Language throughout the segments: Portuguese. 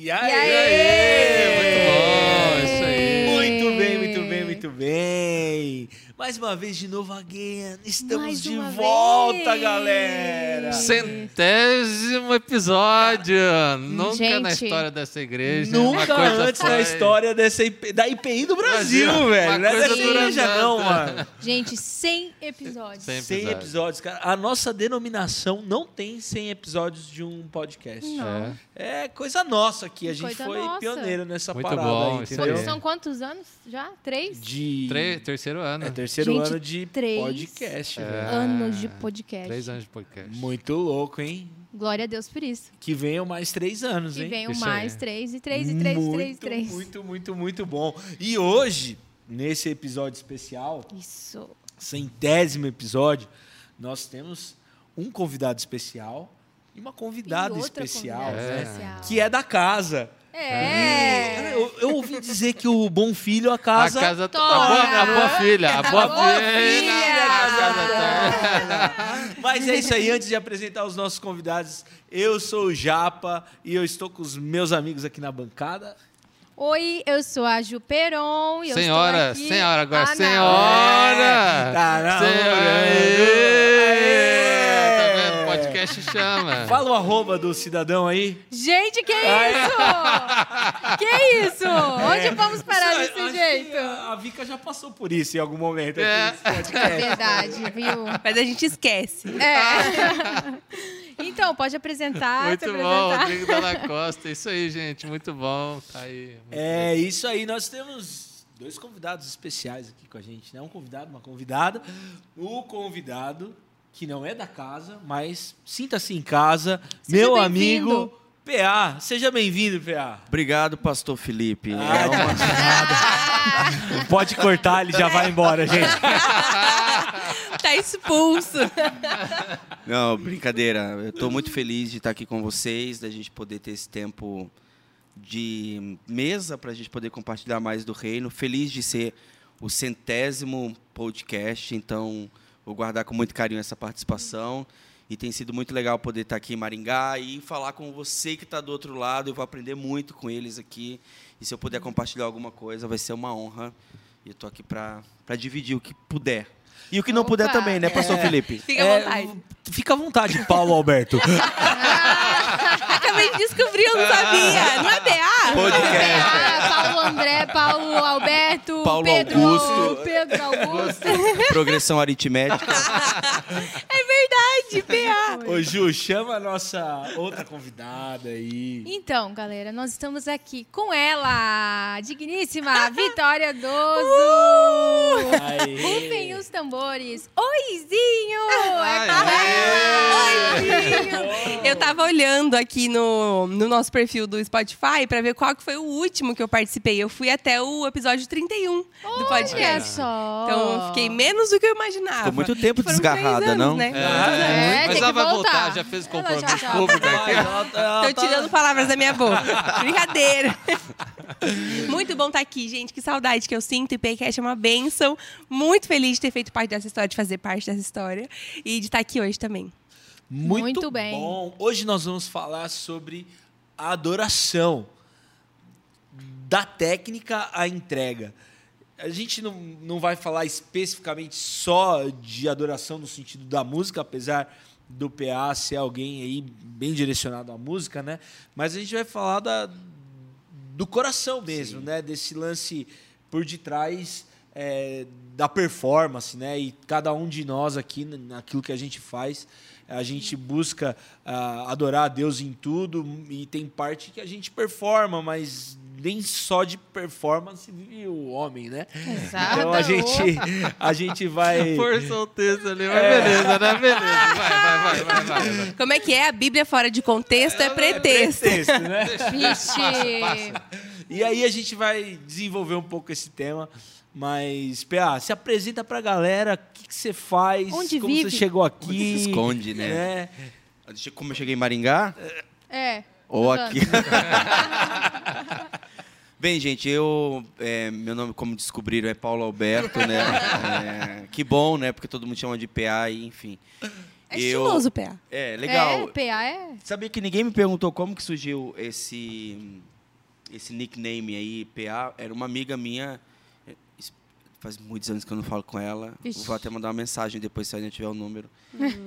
E aí? E aí? Mais uma vez de novo again. Estamos Mais de volta, vez. galera. Centésimo episódio! Nunca na Gente, história dessa igreja. uma Nunca coisa antes foi- na história dessa IP da IPI do Brasil, Brasil, velho. Não é dessa igreja, não, mano. Gente, 100 episódios. 100 100 episódios. episódios, cara. A nossa denominação não tem 100 episódios de um podcast. Não. É. É coisa nossa aqui. A gente Coisa foi nossa. pioneiro nessa Muito parada bom, aí, entendeu? São quantos anos já? Três? De... Tre- terceiro ano. É terceiro Gente, ano de três podcast, É. velho. Anos de podcast. Três anos de podcast. Muito louco, hein? Glória a Deus por isso. Que venham mais três anos, E hein? venham Isso mais aí. três, e três, e três, e três, e três. Muito, muito, muito bom. E hoje, nesse episódio especial, Isso. centésimo episódio, nós temos um convidado especial e uma convidada E outra especial, convidada né? especial. Que é da casa. É. Eu, eu ouvi dizer que o bom filho, a casa. a casa a Tora. boa, a boa filha, a boa, A boa filha. filha. a casa tá- Mas é isso aí, antes de apresentar os nossos convidados, eu sou o Japa e eu estou com os meus amigos aqui na bancada. Oi, eu sou a Ju Peron e eu Senhora, estou aqui... senhora, agora, Ah, não. senhora! Tá na Senhora! Aê! Tá vendo? O podcast chama. Fala o arroba do cidadão aí. Gente, que isso? que isso? Onde É. vamos parar Isso, desse acho jeito? A, a Vika já passou por isso em algum momento. É. aqui nesse podcast. Verdade, viu? Mas a gente esquece. É. Então, pode apresentar, se Muito bom, apresentar. Rodrigo Dalla Costa. Isso aí, gente. Muito bom. Tá aí. Muito É isso aí, nós temos dois convidados especiais aqui com a gente, né? Um convidado, uma convidada. O convidado, que não é da casa, mas sinta-se em casa, Seja meu amigo PA. Seja bem-vindo, PA. Obrigado, pastor Felipe. Ah, É uma- Pode cortar, ele já vai embora, gente. Tá expulso. Não, brincadeira. Eu estou muito feliz de estar aqui com vocês, da gente poder ter esse tempo de mesa para a gente poder compartilhar mais do reino. Feliz de ser o centésimo podcast, então vou guardar com muito carinho essa participação. E tem sido muito legal poder estar aqui em Maringá e falar com você que está do outro lado. Eu vou aprender muito com eles aqui. E se eu puder compartilhar alguma coisa, vai ser uma honra. E eu estou aqui para dividir o que puder. E o que não puder Opa. também, né, pastor Felipe? Fica à É, vontade. Fica à vontade, Paulo Alberto. Acabei de descobrir, eu não sabia. Não é PA? Podcast. Ah, Paulo André, Paulo Alberto, Paulo Pedro Augusto. Pedro Augusto. Progressão aritmética. É verdade, PA. Ô, Ju, chama a nossa outra convidada aí. Então, galera, nós estamos aqui com ela, a digníssima Vitória Dozo. Aê. Rufem os tambores. Oizinho! É com ela! Oizinho! Eu tava olhando aqui no, no nosso perfil do Spotify pra ver qual que foi o último que eu participei. Eu fui até o episódio 31 do Olha podcast. só! Então eu fiquei menos do que eu imaginava. Ficou muito tempo desgarrada, anos, não? Né? É, Mas tem ela que vai voltar. voltar, já fez o Ela já compromisso tá. público aqui. Ela- ela Tô tá- tirando palavras da minha boca. Brincadeira. Muito bom estar aqui, gente. Que saudade que eu sinto. E Paycast é uma benção. Muito feliz de ter feito parte dessa história, de fazer parte dessa história. E de estar aqui hoje também. Muito, Muito bem. bom. Hoje nós vamos falar sobre a adoração. Da técnica à entrega. A gente não, não vai falar especificamente só de adoração no sentido da música, apesar do PA ser alguém aí bem direcionado à música, né? Mas a gente vai falar da, do coração mesmo, né? Desse lance por detrás é, da performance, né? E cada um de nós aqui, naquilo que a gente faz, a gente busca ah, adorar a Deus em tudo e tem parte que a gente performa, mas nem só de performance vive o homem, né? Exato. Então a gente, a gente vai... Forçou o texto ali, mas beleza, né? Beleza. Vai, vai, vai, vai, vai, vai. Como é que é? A Bíblia fora de contexto é pretexto. Pretexto, né? Vixe! E aí a gente vai desenvolver um pouco esse tema. Mas, PA, se apresenta pra galera, o que, que você faz, Onde como vive? você chegou aqui. Como se esconde, né? Deixa- Como eu cheguei em Maringá, É. ou aqui. Bem, gente, eu. é, meu nome, como descobriram, é Paulo Alberto, né? É, que bom, né? Porque todo mundo chama de PA, e, enfim. É Eu- estiloso o PA. É, legal. É, PA é. Sabia que ninguém me perguntou como que surgiu esse esse nickname aí, PA. Era uma amiga minha. Faz muitos anos que eu não falo com ela. Vixe. Vou até mandar uma mensagem depois se ainda tiver o número.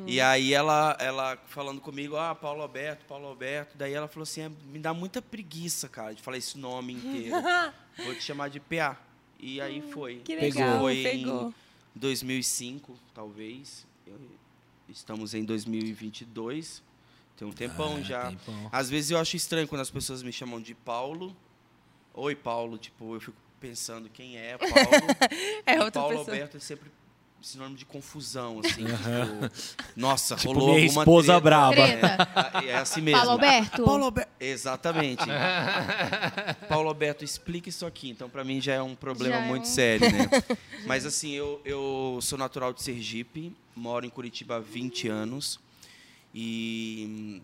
E aí ela, ela falando comigo, ah, Paulo Alberto, Paulo Alberto. Daí ela falou assim, "É, me dá muita preguiça, cara, de falar esse nome inteiro. Vou te chamar de PA. E aí foi. Que Pegou. legal, Foi pegou. em 2005, talvez. Estamos em 2022. Tem um tempão É, já. tempão. Às vezes eu acho estranho quando as pessoas me chamam de Paulo. Oi, Paulo. Tipo, eu fico pensando quem é Paulo. É outra Paulo pessoa. Alberto é sempre sinônimo de confusão, assim. tipo, nossa, Tipo, rolou minha alguma esposa treta. brava. Treta. Ah, É assim mesmo. Paulo Alberto. Paulo Alberto. Exatamente. Paulo Alberto, explica isso aqui. Então, para mim, já é um problema Já é muito um- sério, né? Mas, assim, eu, eu sou natural de Sergipe, moro em Curitiba há 20 anos. E hum,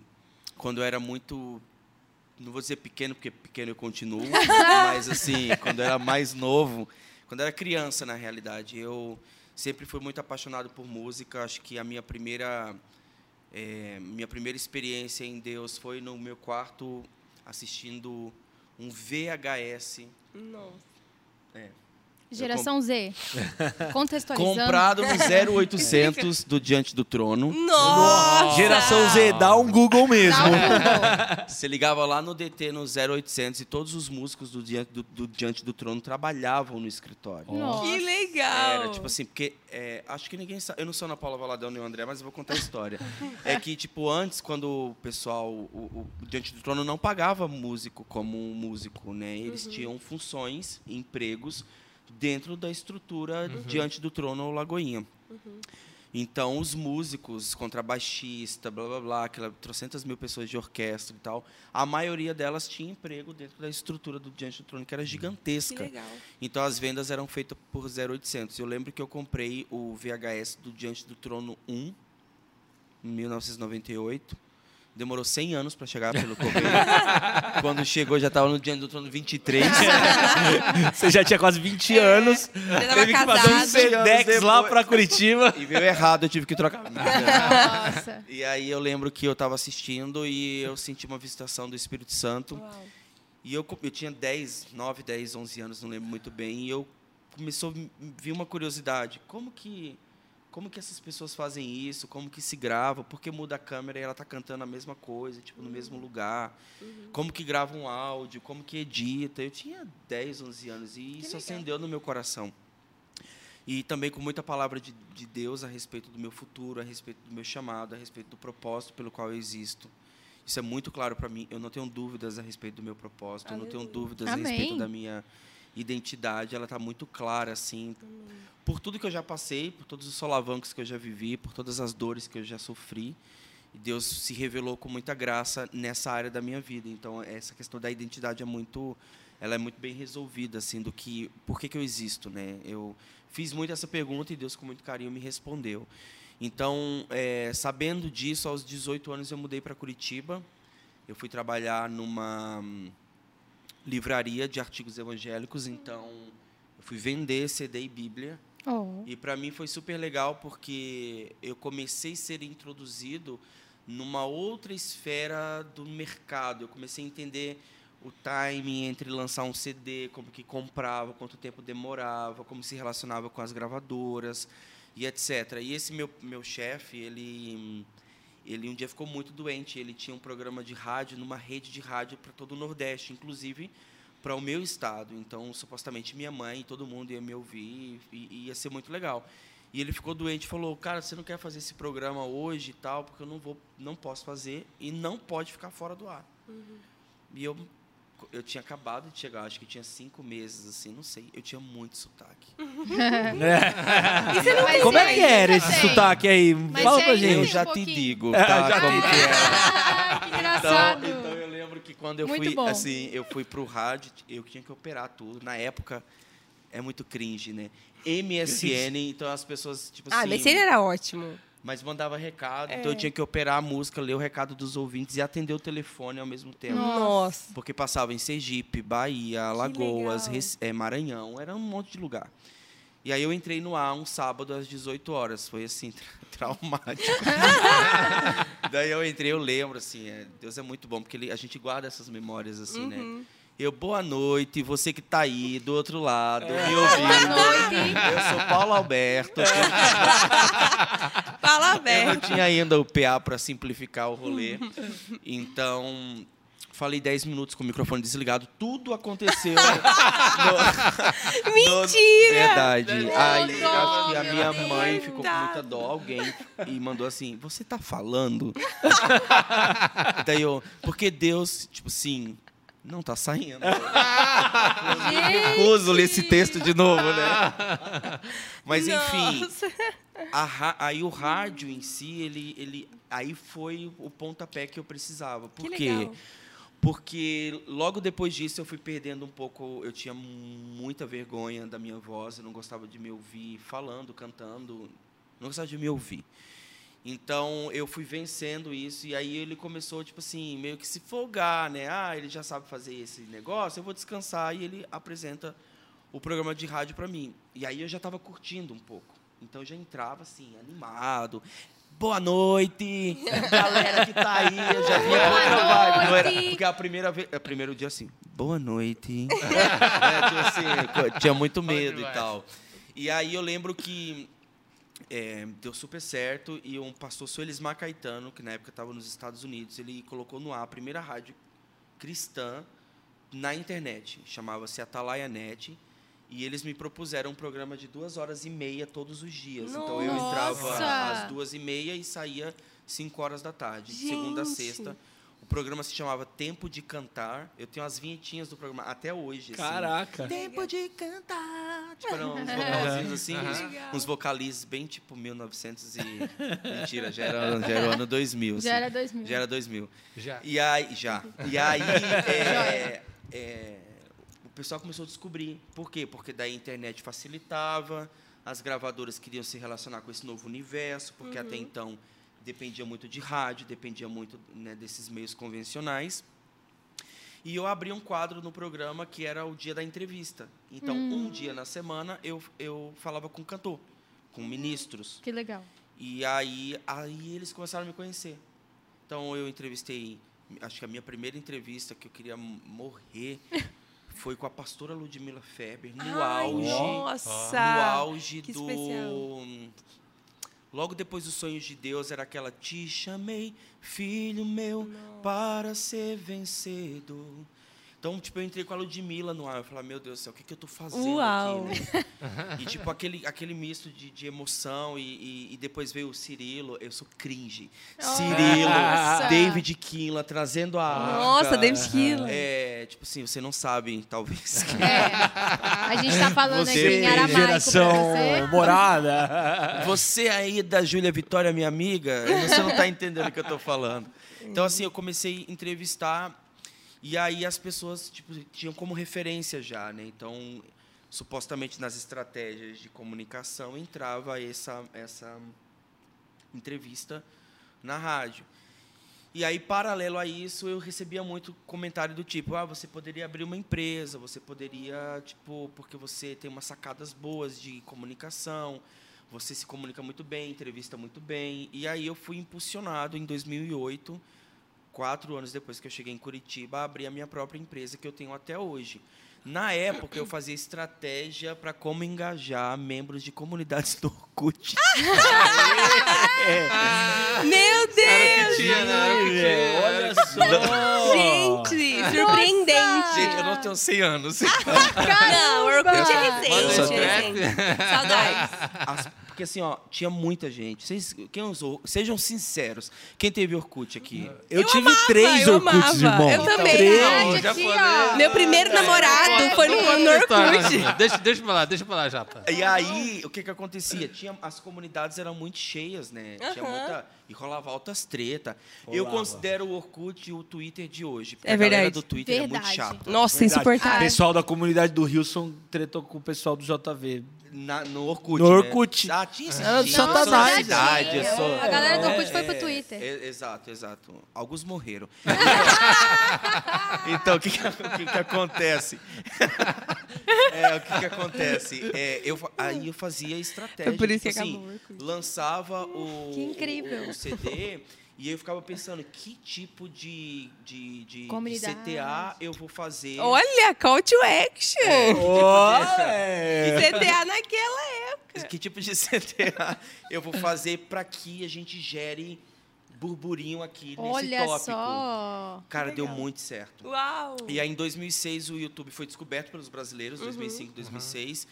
quando eu era muito. Não vou dizer pequeno, porque pequeno eu continuo, mas, assim, quando eu era mais novo, quando eu era criança, na realidade, eu sempre fui muito apaixonado por música. Acho que a minha primeira é, minha primeira experiência em Deus foi no meu quarto assistindo um VHS Nossa. Geração Z. Contextualizando. comprado no 0800 do Diante do Trono. Nossa! Geração Z, dá um Google mesmo. Um Google. Você ligava lá no DT no 0800 e todos os músicos do Diante do, do Diante do Trono trabalhavam no escritório. Nossa. Que legal! Era, tipo assim, porque é, acho que ninguém sabe. Eu não sou Ana Paula Valadão nem o André, mas eu vou contar a história. é que, tipo, antes, quando o pessoal, o, o- o Diante do Trono não pagava músico como um músico, né? Eles tinham funções, empregos dentro da estrutura Diante do Trono Lagoinha. Então, os músicos, contrabaixista, blá blá blá, aquela trocentas mil pessoas de orquestra e tal, a maioria delas tinha emprego dentro da estrutura do Diante do Trono, que era Que gigantesca. legal. Então as vendas eram feitas por 0800. Eu lembro que eu comprei o VHS do Diante do Trono 1 em 1998. Demorou 100 anos para chegar pelo correio. Quando chegou já estava no Diante do Trono 23. Você já tinha quase 20 anos. Você tava Teve que fazer um. Sedex lá pra Curitiba. e veio errado, eu tive que trocar. Nossa. E aí eu lembro que eu estava assistindo e eu senti uma visitação do Espírito Santo. Uau. E eu, eu tinha 10, 9, 10, 11 anos, não lembro muito bem. E eu começou a vir uma curiosidade. Como que, como que essas pessoas fazem isso? Como que se grava? Por que muda a câmera e ela está cantando a mesma coisa, tipo, no mesmo lugar? Como que grava um áudio? Como que edita? Eu tinha 10, 11 anos e isso legal. acendeu no meu coração. E também com muita palavra de, de Deus a respeito do meu futuro, a respeito do meu chamado, a respeito do propósito pelo qual eu existo. Isso é muito claro para mim. Eu não tenho dúvidas a respeito do meu propósito, eu não tenho Aleluia. dúvidas a Amém. respeito da minha identidade. Ela está muito clara, assim. Por tudo que eu já passei, por todos os solavancos que eu já vivi, por todas as dores que eu já sofri. Deus se revelou com muita graça nessa área da minha vida. Então, essa questão da identidade é muito, ela é muito bem resolvida, assim, do que, por que, que eu existo, né? Eu fiz muito essa pergunta e Deus, com muito carinho, me respondeu. Então, é, sabendo disso, aos 18 anos eu mudei para Curitiba. Eu fui trabalhar numa livraria de artigos evangélicos. Então, eu fui vender CD e Bíblia. Oh. E para mim foi super legal porque eu comecei a ser introduzido numa outra esfera do mercado. Eu comecei a entender o timing entre lançar um CD, como que comprava, quanto tempo demorava, como se relacionava com as gravadoras e etc. E esse meu meu chefe, ele ele um dia ficou muito doente. Ele tinha um programa de rádio numa rede de rádio para todo o Nordeste, inclusive para o meu estado. Então, supostamente minha mãe e todo mundo ia me ouvir e, e ia ser muito legal. E ele ficou doente e falou: "Cara, você não quer fazer esse programa hoje e tal, porque eu não vou, não posso fazer e não pode ficar fora do ar". E eu eu tinha acabado de chegar, acho que tinha cinco meses, assim, não sei. Eu tinha muito sotaque. Mas Como é que era esse tem? sotaque aí? Mas Fala pra aí, gente. Eu um já te digo, É, tá? já Como te que é. Ah, que Então, engraçado. então eu lembro que quando eu Muito fui, bom. assim, eu fui pro rádio, eu tinha que operar tudo. Na época, é muito cringe, né? MSN, então as pessoas, tipo Ah, assim... mas ele era ótimo. Mas mandava recado, É. então eu tinha que operar a música, ler o recado dos ouvintes e atender o telefone ao mesmo tempo. Nossa. Porque passava em Sergipe, Bahia, Alagoas, eh, Maranhão, era um monte de lugar. E aí eu entrei no ar um sábado às 18 horas. Foi assim, tra- traumático. Daí eu entrei, eu lembro, assim, é, Deus é muito bom, porque ele- a gente guarda essas memórias, assim, né? Eu, boa noite, você que tá aí do outro lado, me ouvindo. noite. Eu sou Paulo Alberto. Fala Eu não tinha ainda o PA para simplificar o rolê. Então, falei 10 minutos com o microfone desligado. Tudo aconteceu. no- Mentira! Verdade. Aí dó, a meu minha mãe ficou com muita dó, alguém, e mandou assim: Você tá falando? Daí eu, porque Deus, tipo, sim, não tá saindo. Recuso ler esse texto de novo, né? Mas enfim, aí o rádio em si, ele, ele, aí foi o pontapé que eu precisava. Por Que quê? legal. Porque logo depois disso eu fui perdendo um pouco, eu tinha muita vergonha da minha voz, eu não gostava de me ouvir falando, cantando, não gostava de me ouvir. Então eu fui vencendo isso e aí ele começou tipo assim, meio que se folgar, né? Ah, ele já sabe fazer esse negócio, eu vou descansar e ele apresenta o programa de rádio para mim. E aí eu já estava curtindo um pouco. Então eu já entrava assim, animado. Boa noite, galera que tá aí. Eu já vinha com outra vibe. Não era, noite. porque a primeira vez, o primeiro dia assim, boa noite. É, tipo assim, tinha muito medo e tal. E aí eu lembro que é, deu super certo e um pastor Suelismar Caetano, que na época estava nos Estados Unidos, ele colocou no ar a primeira rádio cristã na internet. Chamava-se Atalaia Net. E eles me propuseram um programa de duas horas e meia todos os dias. Então eu entrava Nossa! às duas e meia e saía cinco horas da tarde, de segunda a Gente! sexta. O programa se chamava Tempo de Cantar. Eu tenho as vinhetinhas do programa até hoje. assim. Caraca. Tempo de cantar. Tipo, eram uns vocalzinhos assim, uns, uns vocalizes bem tipo 1900 e... Mentira, já era, já era o ano 2000. Já assim. era 2000. Já era 2000. Já. E aí, já. E aí, é, é, o pessoal começou a descobrir. Por quê? Porque daí a internet facilitava, as gravadoras queriam se relacionar com esse novo universo, porque até então dependia muito de rádio, dependia muito né, desses meios convencionais. E eu abri um quadro no programa que era o dia da entrevista. Então, um dia na semana, eu, eu falava com cantor, com ministros. Que legal. E aí, aí eles começaram a me conhecer. Então eu entrevistei, acho que a minha primeira entrevista que eu queria morrer foi com a pastora Ludmila Feber, no Ai, auge, Nossa! no auge do especial. Logo depois dos sonhos de Deus era aquela te chamei, filho meu, para ser vencedor. Então, tipo, eu entrei com a Ludmilla no ar. Eu falei, meu Deus do céu, o que, que eu tô fazendo Uau. aqui, né? E, tipo, aquele, aquele misto de, de emoção. E, e, e depois veio o Cirilo. Eu sou cringe. Cirilo, Nossa. David Kinla, trazendo a arca. Nossa, David Killa. É, tipo assim, você não sabe, talvez. É. A gente tá falando Você aqui em tem aramaico Geração você. morada. Você aí da Júlia Vitória, minha amiga, você não está entendendo o que eu estou falando. Então, assim, eu comecei a entrevistar e aí as pessoas tipo, tinham como referência já, né? Então, supostamente nas estratégias de comunicação entrava essa, essa entrevista na rádio. E aí, paralelo a isso, eu recebia muito comentário do tipo: ah, você poderia abrir uma empresa, você poderia, tipo, porque você tem umas sacadas boas de comunicação, você se comunica muito bem, entrevista muito bem. E aí eu fui impulsionado em 2008, quatro anos depois que eu cheguei em Curitiba, a abrir a minha própria empresa que eu tenho até hoje. Na época, eu fazia estratégia para como engajar membros de comunidades do Orkut. Meu Deus! Era o que tinha, né? Olha só. Gente, surpreendente. Gente, eu não tenho 100 anos. Não, Orkut é recente, recente. Saudades. As- porque assim, ó, tinha muita gente. Vocês, quem usou? Sejam sinceros. Quem teve Orkut aqui? Eu, tive amava, três eu Orkuts, amava. irmão. Eu também. Três. Verdade, já aqui, ó. Meu primeiro namorado foi no, no Orkut. Deixa, deixa pra lá, deixa pra lá, Japa. E aí, o que que acontecia? Tinha, as comunidades eram muito cheias, né? Tinha muita, E rolava altas treta. Eu Rolava. considero o Orkut o Twitter de hoje. porque É a galera verdade. do Twitter é muito Verdade. chata. Nossa, Verdade. O insuportável. pessoal da comunidade do Wilson tretou com o pessoal do JV. Na- no Orkut. No né? Orkut. Ah, tinha esse Ah, tinha Satanás. eu É, sou- A galera do É, Orkut foi pro é, Twitter. é, exato, exato. Alguns morreram. então, o que, que, o que que acontece? É, o que, que acontece? É, eu, aí eu fazia estratégia. Foi por isso que tipo assim, acabou o Orkut. lançava o, Que incrível. o CD e eu ficava pensando que tipo de, de, de, de. CTA eu vou fazer. Olha, call to action. é. CTA naquela época. Que tipo de CTA eu vou fazer para que a gente gere burburinho aqui nesse Olha tópico? só. Cara, deu muito certo. Uau. E aí, em 2006, o YouTube foi descoberto pelos brasileiros, 2005, 2006.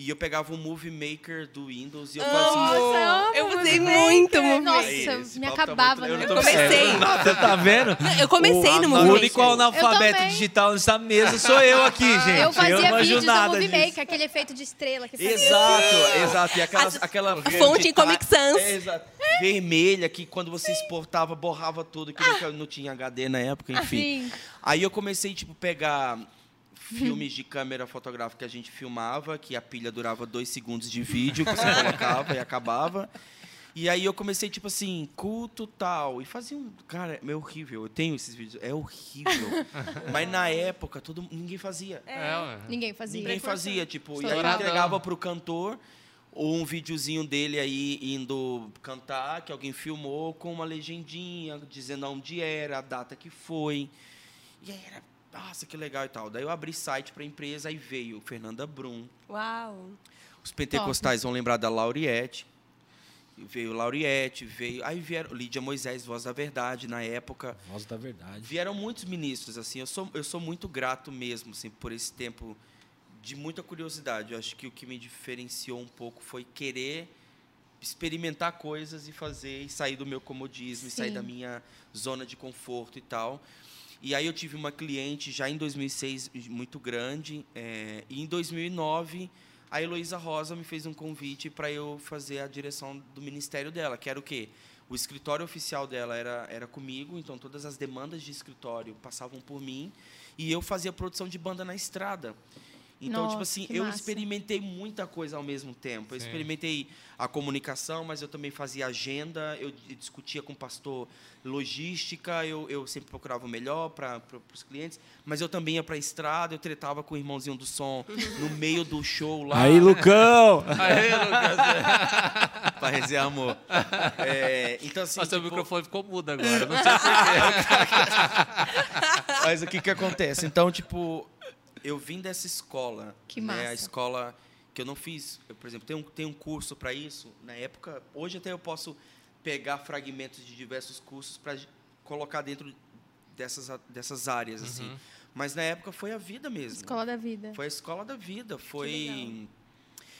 E eu pegava o Movie Maker do Windows e eu fazia... Nossa, eu Eu usei muito. Movie Nossa, Maker. Esse me tá acabava. muito- eu né? não Eu tô comecei. Você tá vendo? Eu comecei O- no O Movie único Maker. analfabeto também. digital nessa mesa sou eu aqui, gente. Eu fazia não manjo vídeos do nada Movie disso. Maker, aquele efeito de estrela que fazia. Exato, exato. E aquelas, A- aquela a fonte em Comic Sans. É, exato. Vermelha, que quando você exportava, borrava tudo, que nunca- não tinha HD na época, enfim. Sim. Aí eu comecei, tipo, pegar filmes de câmera fotográfica que a gente filmava, que a pilha durava dois segundos de vídeo, que você colocava e acabava. E aí eu comecei, tipo assim, culto tal. E fazia um. Cara, é horrível. Eu tenho esses vídeos. É horrível. Mas na época, todo, ninguém fazia. É, ué. Ninguém fazia. Ninguém fazia, tipo, Sou e aí eu douradão. entregava pro cantor ou um videozinho dele aí indo cantar, que alguém filmou, com uma legendinha, dizendo onde era, a data que foi. E aí era, nossa, que legal e tal. Daí eu abri site pra empresa, aí veio Fernanda Brum. Uau. Os pentecostais vão lembrar da Lauriette. Veio Lauriette, veio. Aí vieram Lídia Moisés, Voz da Verdade, na época. Voz da verdade. Vieram muitos ministros, assim. Eu sou, eu sou muito grato mesmo, assim, por esse tempo de muita curiosidade. Eu acho que o que me diferenciou um pouco foi querer experimentar coisas e fazer e sair do meu comodismo, e sair Sim. da minha zona de conforto e tal. E aí eu tive uma cliente já em 2006 muito grande, é, e em 2009 a Heloísa Rosa me fez um convite para eu fazer a direção do ministério dela, que era o quê? O escritório oficial dela era, era comigo, então todas as demandas de escritório passavam por mim, e eu fazia produção de banda na estrada. Então, tipo Nossa, assim, que eu massa. experimentei muita coisa ao mesmo tempo. Eu Sim. experimentei a comunicação, mas eu também fazia agenda, eu di- discutia com o pastor logística, eu, eu sempre procurava o melhor para os clientes, mas eu também ia para a estrada, eu tretava com o irmãozinho do som no meio do show lá. Aí, Lucão! Aí, Lucas. Para resenhar amor. É, então, assim. Nossa, o tipo, microfone ficou mudo agora. Não sei porquê. Mas o que que acontece? Então, tipo, eu vim dessa escola. Que né? massa. A escola que eu não fiz. Eu, por exemplo, tem um, tem um curso para isso. Na época, hoje até eu posso pegar fragmentos de diversos cursos para colocar dentro dessas, dessas áreas, assim. Mas na época foi a vida mesmo. Escola da vida. Foi a escola da vida. Foi.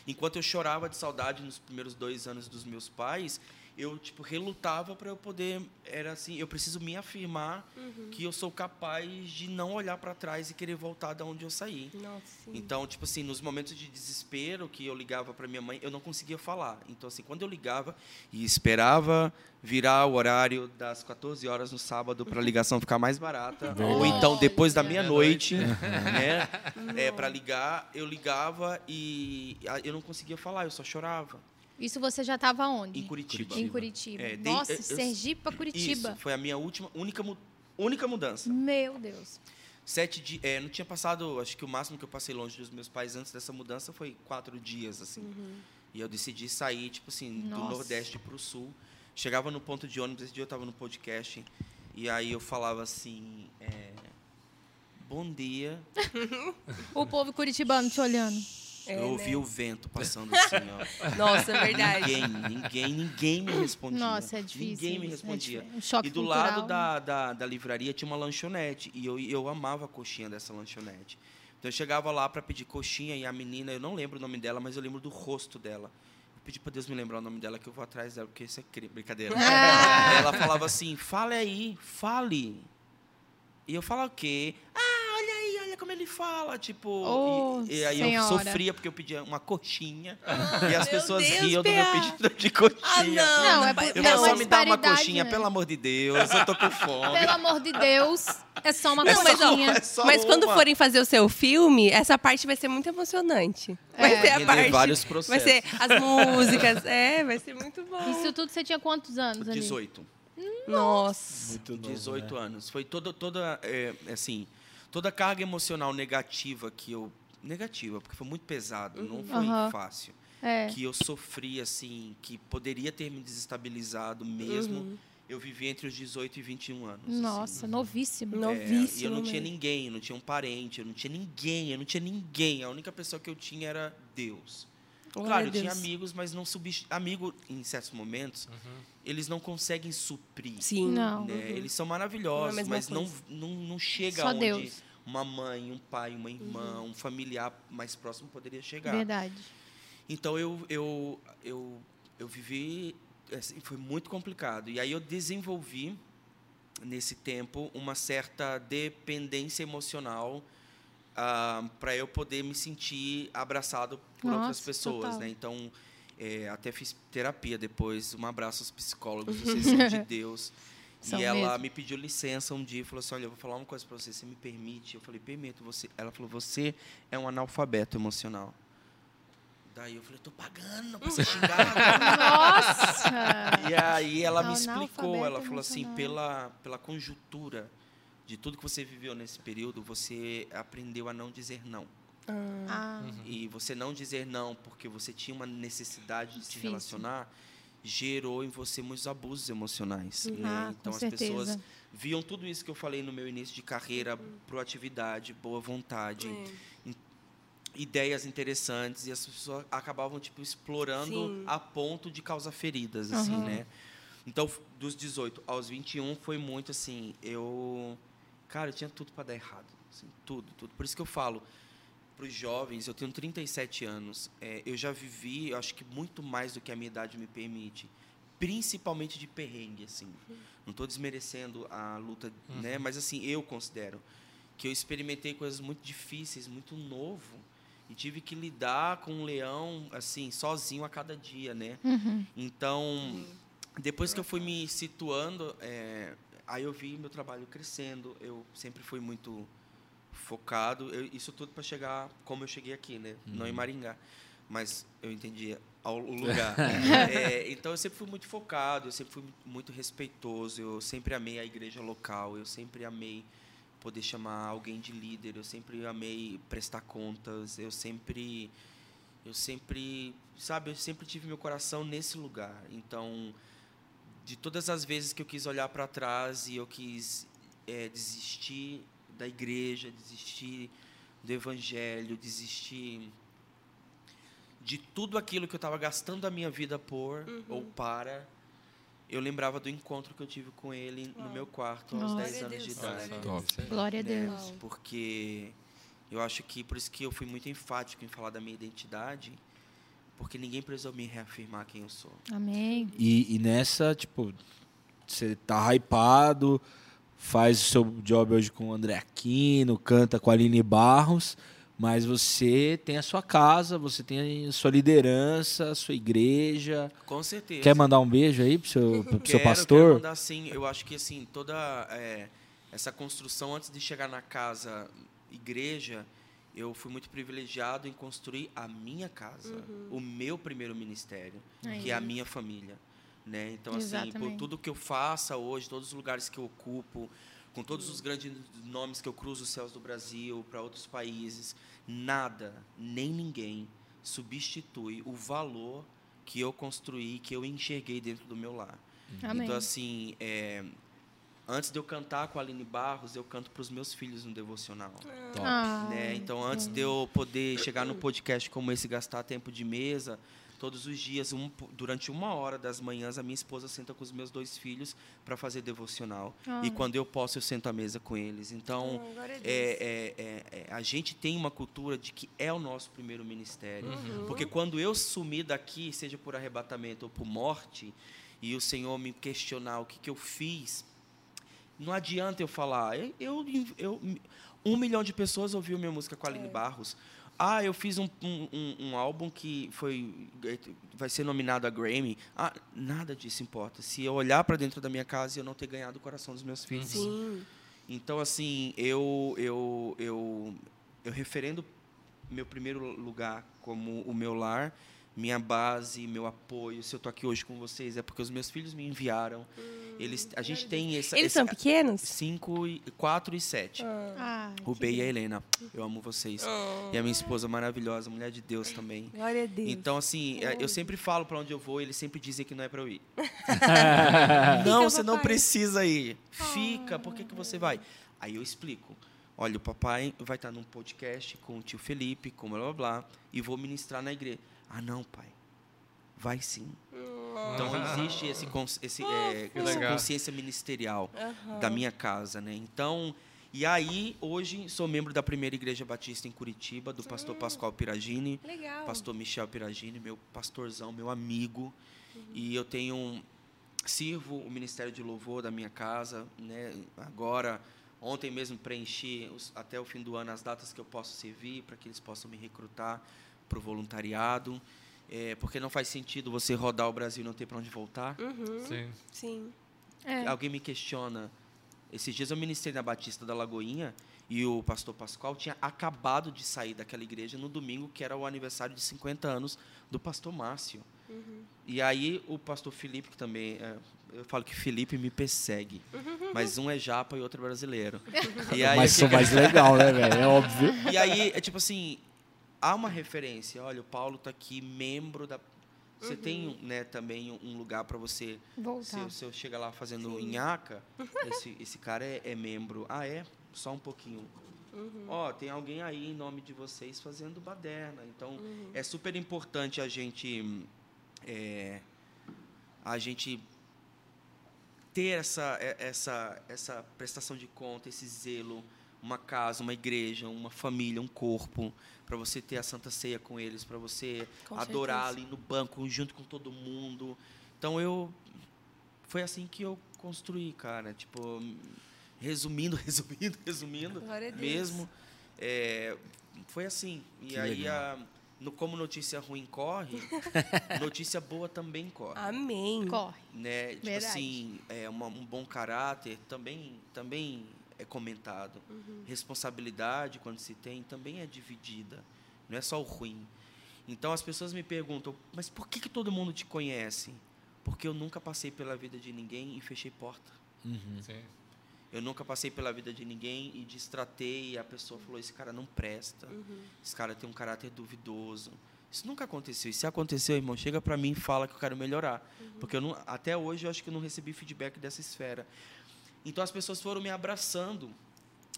Enquanto eu chorava de saudade nos primeiros dois anos dos meus pais, eu tipo relutava para eu poder era assim eu preciso me afirmar que eu sou capaz de não olhar para trás e querer voltar da onde eu saí. Nossa, então tipo assim nos momentos de desespero que eu ligava para minha mãe eu não conseguia falar. Então assim quando eu ligava e esperava virar o horário das 14 horas no sábado para a ligação ficar mais barata ou então depois da meia-noite né é, para ligar eu ligava e ah, eu não conseguia falar eu só chorava Isso você já estava onde? em Curitiba Em Curitiba. É, Nossa, eu- eu- Sergipe para Curitiba. Isso, foi a minha última, única, única mudança. Meu Deus. Sete dias, é, não tinha passado, acho que o máximo que eu passei longe dos meus pais antes dessa mudança foi quatro dias, assim. E eu decidi sair, tipo assim, do Nossa. Nordeste para o Sul. Chegava no ponto de ônibus, esse dia eu estava no podcast, e aí eu falava assim, é, bom dia. O povo curitibano te olhando. É, eu né? ouvi o vento passando assim, ó. Nossa, é verdade. Ninguém, ninguém, ninguém me respondia. Nossa, é difícil. Ninguém me é respondia. difícil. Um choque E do cultural. lado da, da, da livraria tinha uma lanchonete. E eu, eu amava a coxinha dessa lanchonete. Então eu chegava lá para pedir coxinha e a menina, eu não lembro o nome dela, mas eu lembro do rosto dela. Eu pedi para Deus me lembrar o nome dela, que eu vou atrás dela, porque isso é cri- brincadeira. Ah. Ela falava assim: fale aí, fale. E eu falava o quê? Ah, como ele fala, tipo. Ô, e, e aí senhora. eu sofria porque eu pedia uma coxinha. e as pessoas Deus, riam do meu pedido de coxinha. Ah, não. Não, é porque Eu é só me dá uma coxinha, né? pelo amor de Deus, eu tô com fome. Pelo amor de Deus, é só uma Não, mas, ó, coxinha. é só Mas quando uma. forem fazer o seu filme, essa parte vai ser muito emocionante. Vai É. ser a parte. vários Vai processos. ser as músicas. É, vai ser muito bom. Isso tudo você tinha quantos anos ali? 18. Nossa. Muito novo, 18 né? anos. Foi toda, toda é, assim, toda a carga emocional negativa que eu. Negativa, porque foi muito pesado, não foi Aham. fácil. É. Que eu sofri, assim, que poderia ter me desestabilizado mesmo. Eu vivi entre os 18 e 21 anos. assim. Nossa, novíssimo. Não. É, e Novíssimo eu não tinha ninguém, eu não tinha um parente, eu não tinha ninguém, eu não tinha ninguém. A única pessoa que eu tinha era Deus. Glória claro, eu tinha amigos, mas não subst... amigo em certos momentos, eles não conseguem suprir. Sim. Não. né? Eles são Não é maravilhosos, mas não, coisa. não, não chega Só onde Deus. uma mãe, um pai, uma irmã, um familiar mais próximo poderia chegar. Verdade. Então eu eu eu eu vivi assim, foi muito complicado. E aí eu desenvolvi nesse tempo uma certa dependência emocional para eu poder me sentir abraçado por outras Nossa, pessoas, total. né? Então é, até fiz terapia depois. Um abraço aos psicólogos, vocês são de Deus. São e ela mesmo. me pediu licença um dia e falou assim: Olha, eu vou falar uma coisa para você, você me permite? Eu falei: Permito. Você... Ela falou: Você é um analfabeto emocional. Daí eu falei: Tô pagando pra você xingar. Nossa! e aí ela me explicou: Ela falou assim, emocional. pela, pela conjuntura de tudo que você viveu nesse período, você aprendeu a não dizer não. Ah, E você não dizer não porque você tinha uma necessidade de se Difícil. relacionar gerou em você muitos abusos emocionais. Né? Ah, então as pessoas certeza. viam tudo isso que eu falei no meu início de carreira, proatividade, boa vontade, ideias interessantes e as pessoas acabavam tipo explorando Sim. a ponto de causar feridas assim, né? Então, dos 18 aos 21 foi muito assim, eu cara, eu tinha tudo para dar errado, assim, tudo, tudo. Por isso que eu falo para os jovens, eu tenho 37 anos, é, eu já vivi, eu acho que muito mais do que a minha idade me permite, principalmente de perrengue, assim. Não estou desmerecendo a luta, né? Mas assim, eu considero que eu experimentei coisas muito difíceis, muito novo, e tive que lidar com um leão assim sozinho a cada dia, né? Uhum. Então, depois que eu fui me situando, é, aí eu vi meu trabalho crescendo. Eu sempre fui muito focado. Eu- isso tudo para chegar como eu cheguei aqui, né? Não em Maringá, mas eu entendi ao o lugar. É, então eu sempre fui muito focado. Eu sempre fui muito respeitoso. Eu sempre amei a igreja local. Eu sempre amei poder chamar alguém de líder. Eu sempre amei prestar contas. Eu sempre eu sempre, sabe, eu sempre tive meu coração nesse lugar. Então, de todas as vezes que eu quis olhar para trás e eu quis eh, desistir da igreja, desistir do evangelho, desistir de tudo aquilo que eu estava gastando a minha vida por ou para, eu lembrava do encontro que eu tive com ele no meu quarto aos Nossa. 10 anos de Glória idade. Glória a? Deus. Porque eu acho que por isso que eu fui muito enfático em falar da minha identidade, porque ninguém precisou me reafirmar quem eu sou. Amém. E, e nessa, tipo, você tá hypado, faz o seu job hoje com o André Aquino, canta com a Aline Barros, mas você tem a sua casa, você tem a sua liderança, a sua igreja. Com certeza. Quer mandar um beijo aí pro seu, pro seu Quero, Quero pastor? mandar sim. Eu acho que assim toda é, essa construção antes de chegar na casa igreja, eu fui muito privilegiado em construir a minha casa, o meu primeiro ministério, que é a minha família, né? Então assim, por Exatamente. tudo que eu faça hoje, todos os lugares que eu ocupo, com todos os grandes nomes que eu cruzo os céus do Brasil para outros países, nada, nem ninguém substitui o valor que eu construí, que eu enxerguei dentro do meu lar. Amém. Então, assim, é, antes de eu cantar com a Aline Barros, eu canto para os meus filhos no devocional. Top. Ah, né? Então, antes de eu poder chegar no podcast como esse, gastar tempo de mesa, todos os dias, um- durante uma hora das manhãs, a minha esposa senta com os meus dois filhos para fazer devocional. Ah. E quando eu posso, eu sento à mesa com eles. Então, Ah, é, é, é, é, a gente tem uma cultura de que é o nosso primeiro ministério. Porque quando eu sumir daqui, seja por arrebatamento ou por morte, e o Senhor me questionar o que, que eu fiz, não adianta eu falar. Eu, eu, eu- Um milhão de pessoas ouviu minha música com a Aline Barros. Ah, eu fiz um, um, um- um álbum que foi vai ser nominado a Grammy. Ah, nada disso importa. Se eu olhar para dentro da minha casa e eu não ter ganhado o coração dos meus filhos. Sim. Então, assim, eu, eu, eu, eu referendo meu primeiro lugar como o meu lar, minha base, meu apoio. Se eu tô aqui hoje com vocês, é porque os meus filhos me enviaram. Eles, a gente tem essa, Eles essa são pequenos? cinco, e- quatro e sete. Ah, O B e a Helena. Eu amo vocês. E a minha esposa maravilhosa, mulher de Deus também. Glória a Deus. Então, assim, é, eu sempre falo para onde eu vou, eles sempre dizem que não é para eu ir. Fica, não, você não precisa ir. Fica, por que, que você vai? Aí eu explico. Olha, o papai vai estar num podcast com o tio Felipe, com blá blá blá, e vou ministrar na igreja. Ah, não, pai. Vai sim. Então existe esse, cons- esse, é, essa consciência ministerial da minha casa, né? Então, e aí hoje sou membro da primeira igreja batista em Curitiba, do pastor Pascoal Piragini, Legal. pastor Michel Piragini, meu pastorzão, meu amigo. E eu tenho um- sirvo o ministério de louvor da minha casa, né? Agora, ontem mesmo preenchi os- até o fim do ano as datas que eu posso servir para que eles possam me recrutar para o voluntariado. É, porque não faz sentido você rodar o Brasil e não ter para onde voltar. Uhum. Sim. Sim. é. Alguém me questiona. Esses dias eu ministrei na Batista da Lagoinha e o pastor Pascoal tinha acabado de sair daquela igreja no domingo, que era o aniversário de 50 anos do pastor Márcio. E aí o pastor Felipe, que também. é, eu falo que Felipe me persegue, mas um é japa e outro é brasileiro. E aí, Mas sou mais legal, né, velho? É óbvio. e aí, é tipo assim, há uma referência. Olha, o Paulo está aqui, membro da. Você tem né, também um lugar para você se, Voltar. se eu chegar lá fazendo nhaca, esse, esse cara é, é membro. Ah, é? Só um pouquinho. Ó, tem alguém aí em nome de vocês fazendo baderna. Então, é super importante a gente. é, a gente ter essa, é- essa, essa prestação de conta, esse zelo, uma casa, uma igreja, uma família, um corpo, para você ter a Santa Ceia com eles, para você Com adorar certeza. ali no banco junto com todo mundo. Então eu foi assim que eu construí, cara. Tipo, resumindo, resumindo, resumindo, Glória a Deus. mesmo, é, foi assim. E Que aí, a, no, como notícia ruim corre, notícia boa também corre Amém. Corre. né? Tipo Verdade. assim, é, uma- um bom caráter também, também é comentado. Responsabilidade, quando se tem, também é dividida. Não é só o ruim. Então as pessoas me perguntam, mas por que, que todo mundo te conhece? Porque eu nunca passei pela vida de ninguém e fechei porta. Sim. Eu nunca passei pela vida de ninguém e destratei e a pessoa falou: esse cara não presta, esse cara tem um caráter duvidoso. Isso nunca aconteceu. E se aconteceu, irmão, chega para mim e fala que eu quero melhorar. Porque eu não, até hoje eu acho que eu não recebi feedback dessa esfera. Então as pessoas foram me abraçando.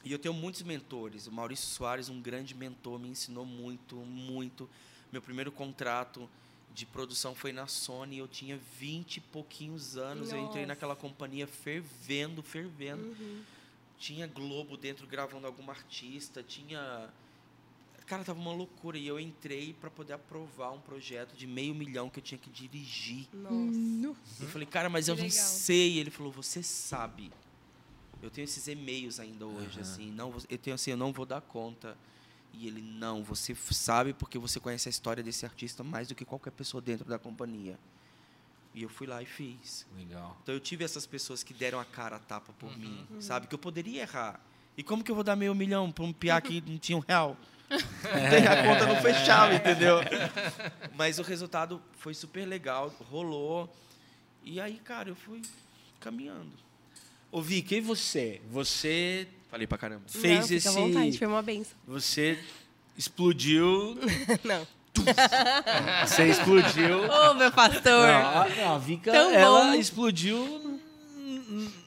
E eu tenho muitos mentores. O Maurício Soares, um grande mentor, me ensinou muito, muito. Meu primeiro contrato de produção foi na Sony. Eu tinha 20 e pouquinhos anos. Eu entrei Nossa. naquela companhia fervendo, fervendo. Tinha Globo dentro gravando alguma artista. Tinha. Cara, tava uma loucura. E eu entrei para poder aprovar um projeto de meio milhão que eu tinha que dirigir. Nossa. Eu falei, cara, mas eu Que não legal. sei. Ele falou, você sabe. Eu tenho esses e-mails ainda hoje, assim. Não, eu tenho assim, eu não vou dar conta. E ele, não, você sabe porque você conhece a história desse artista mais do que qualquer pessoa dentro da companhia. E eu fui lá e fiz. Legal. Então eu tive essas pessoas que deram a cara a tapa por mim, sabe? Que eu poderia errar. E como que eu vou dar meio milhão para um piá que não tinha um real? A conta não fechava, entendeu? Mas o resultado foi super legal, rolou. E aí, cara, eu fui caminhando. Ô, Vicky, e você? Você Falei pra caramba. fez Não, fica esse. à vontade, foi uma benção. Você explodiu. Não. Você explodiu. Ô, meu pastor. Não, a, não, a Vika, Tão ela bom. explodiu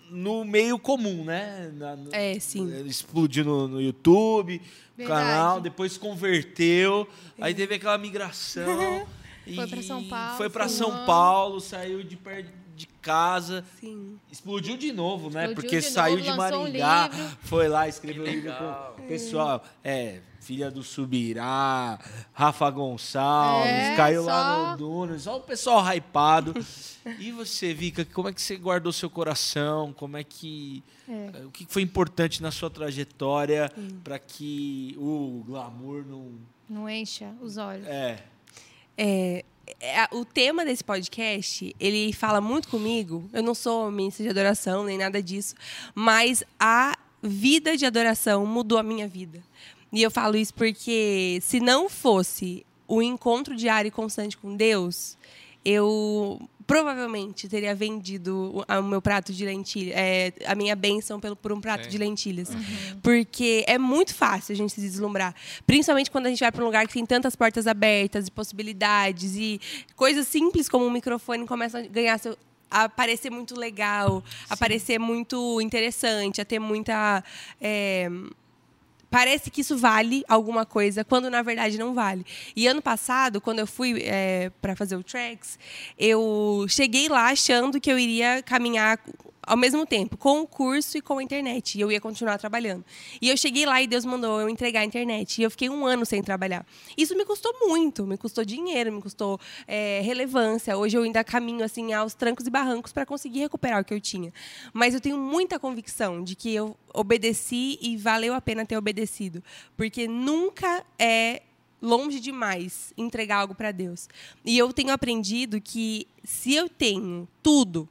no meio comum, né? Na- no- É, sim. Ela Explodiu no, no YouTube, no Verdade. canal, depois converteu, aí teve aquela migração. Foi pra e São Paulo, Foi um São. Paulo, saiu de perto de casa. Sim. Explodiu de novo, né? Explodiu Porque de saiu novo, de um Maringá, livro. foi lá, escreveu um livro com o pessoal. É, filha do Subirá, Rafa Gonçalves, É, caiu lá só- no Duno, só o pessoal hypado. e você, Vika, como é que você guardou seu coração? Como é que. É. O que foi importante na sua trajetória para que o glamour não. Não encha os olhos. É, é, o tema desse podcast, ele fala muito comigo. Eu não sou ministra de adoração, nem nada disso. Mas a vida de adoração mudou a minha vida. E eu falo isso porque se não fosse o encontro diário e constante com Deus, eu provavelmente teria vendido o meu prato de lentilha, é, a minha bênção pelo, por um prato Sim. de lentilhas. Porque é muito fácil a gente se deslumbrar. Principalmente quando a gente vai para um lugar que tem tantas portas abertas e possibilidades e coisas simples como um microfone começam a ganhar seu a parecer muito legal, a parecer muito interessante, a ter muita é, parece que isso vale alguma coisa, quando na verdade não vale. E ano passado, quando eu fui para fazer o Tracks, eu cheguei lá achando que eu iria caminhar ao mesmo tempo, com o curso e com a internet. E eu ia continuar trabalhando. E eu cheguei lá e Deus mandou eu entregar a internet. E eu fiquei um ano sem trabalhar. Isso me custou muito, me custou dinheiro, me custou é, relevância. Hoje eu ainda caminho assim aos trancos e barrancos para conseguir recuperar o que eu tinha. Mas eu tenho muita convicção de que eu obedeci e valeu a pena ter obedecido. Porque nunca é longe demais entregar algo para Deus. E eu tenho aprendido que se eu tenho tudo,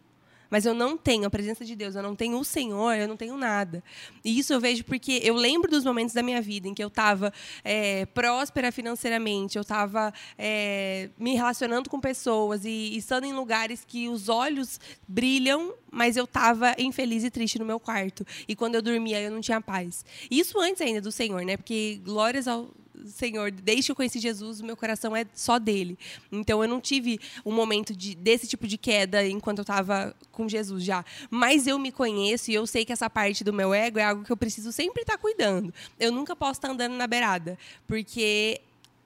mas eu não tenho a presença de Deus, eu não tenho o Senhor, eu não tenho nada. E isso eu vejo porque eu lembro dos momentos da minha vida em que eu estava é, próspera financeiramente, eu estava é, me relacionando com pessoas e, estando em lugares que os olhos brilham, mas eu estava infeliz e triste no meu quarto. E quando eu dormia, eu não tinha paz. Isso antes ainda do Senhor, né? Porque glórias ao Senhor, desde que eu conheci Jesus, o meu coração é só dele. Então eu não tive um momento de, desse tipo de queda enquanto eu estava com Jesus já. Mas eu me conheço e eu sei que essa parte do meu ego é algo que eu preciso sempre estar cuidando. Eu nunca posso estar andando na beirada, porque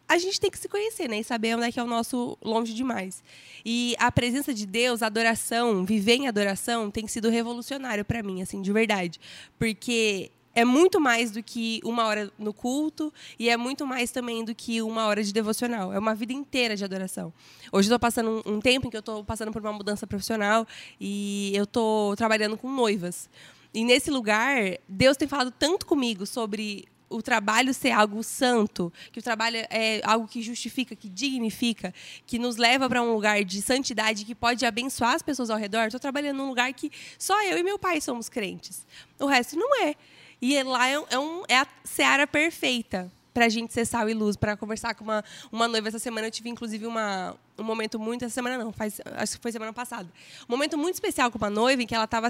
a gente tem que se conhecer, né? E saber onde é que é o nosso longe demais. E a presença de Deus, a adoração, viver em adoração, tem sido revolucionário para mim, assim, de verdade. Porque é muito mais do que uma hora no culto e é muito mais também do que uma hora de devocional. É uma vida inteira de adoração. Hoje estou passando um, um tempo em que eu estou passando por uma mudança profissional e eu estou trabalhando com noivas. E nesse lugar, Deus tem falado tanto comigo sobre o trabalho ser algo santo, que o trabalho é algo que justifica, que dignifica, que nos leva para um lugar de santidade que pode abençoar as pessoas ao redor. Estou trabalhando num lugar que só eu e meu pai somos crentes. O resto não é. E lá é, é, um, é a seara perfeita para a gente ser sal e luz, para conversar com uma, uma noiva essa semana. Eu tive, inclusive, uma, um momento muito... Essa semana não, faz, acho que foi semana passada. Um momento muito especial com uma noiva em que ela estava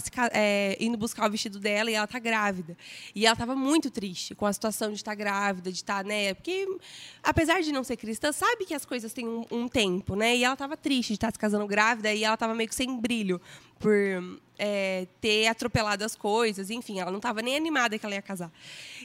indo buscar o vestido dela e ela está grávida. E ela estava muito triste com a situação de estar grávida, de estar, né? Porque, apesar de não ser cristã, sabe que as coisas têm um, um tempo, né? E ela estava triste de estar se casando grávida e ela estava meio que sem brilho por é, ter atropelado as coisas, enfim, ela não estava nem animada que ela ia casar.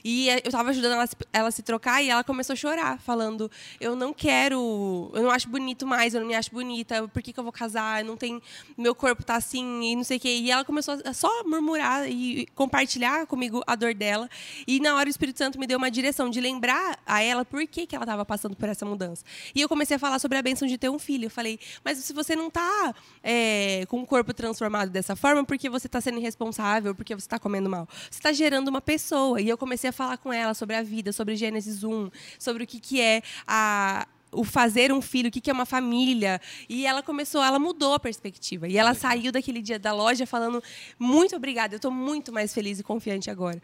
E eh, eu estava ajudando ela, ela se trocar e ela começou a chorar, falando: Eu não quero, eu não acho bonito mais, eu não me acho bonita, por que, que eu vou casar? Não tem, meu corpo tá assim e não sei o quê. E ela começou a só murmurar e compartilhar comigo a dor dela. E na hora o Espírito Santo me deu uma direção de lembrar a ela por que, que ela estava passando por essa mudança. E eu comecei a falar sobre a bênção de ter um filho. Eu falei, mas se você não está com o corpo transformado dessa forma, porque você está sendo irresponsável, porque você está comendo mal. Você está gerando uma pessoa. E eu comecei a falar com ela sobre a vida, sobre Gênesis 1, sobre o que, que é a o fazer um filho, o que que é uma família. E ela começou, ela mudou a perspectiva. E ela saiu daquele dia da loja falando: muito obrigada, eu estou muito mais feliz e confiante agora.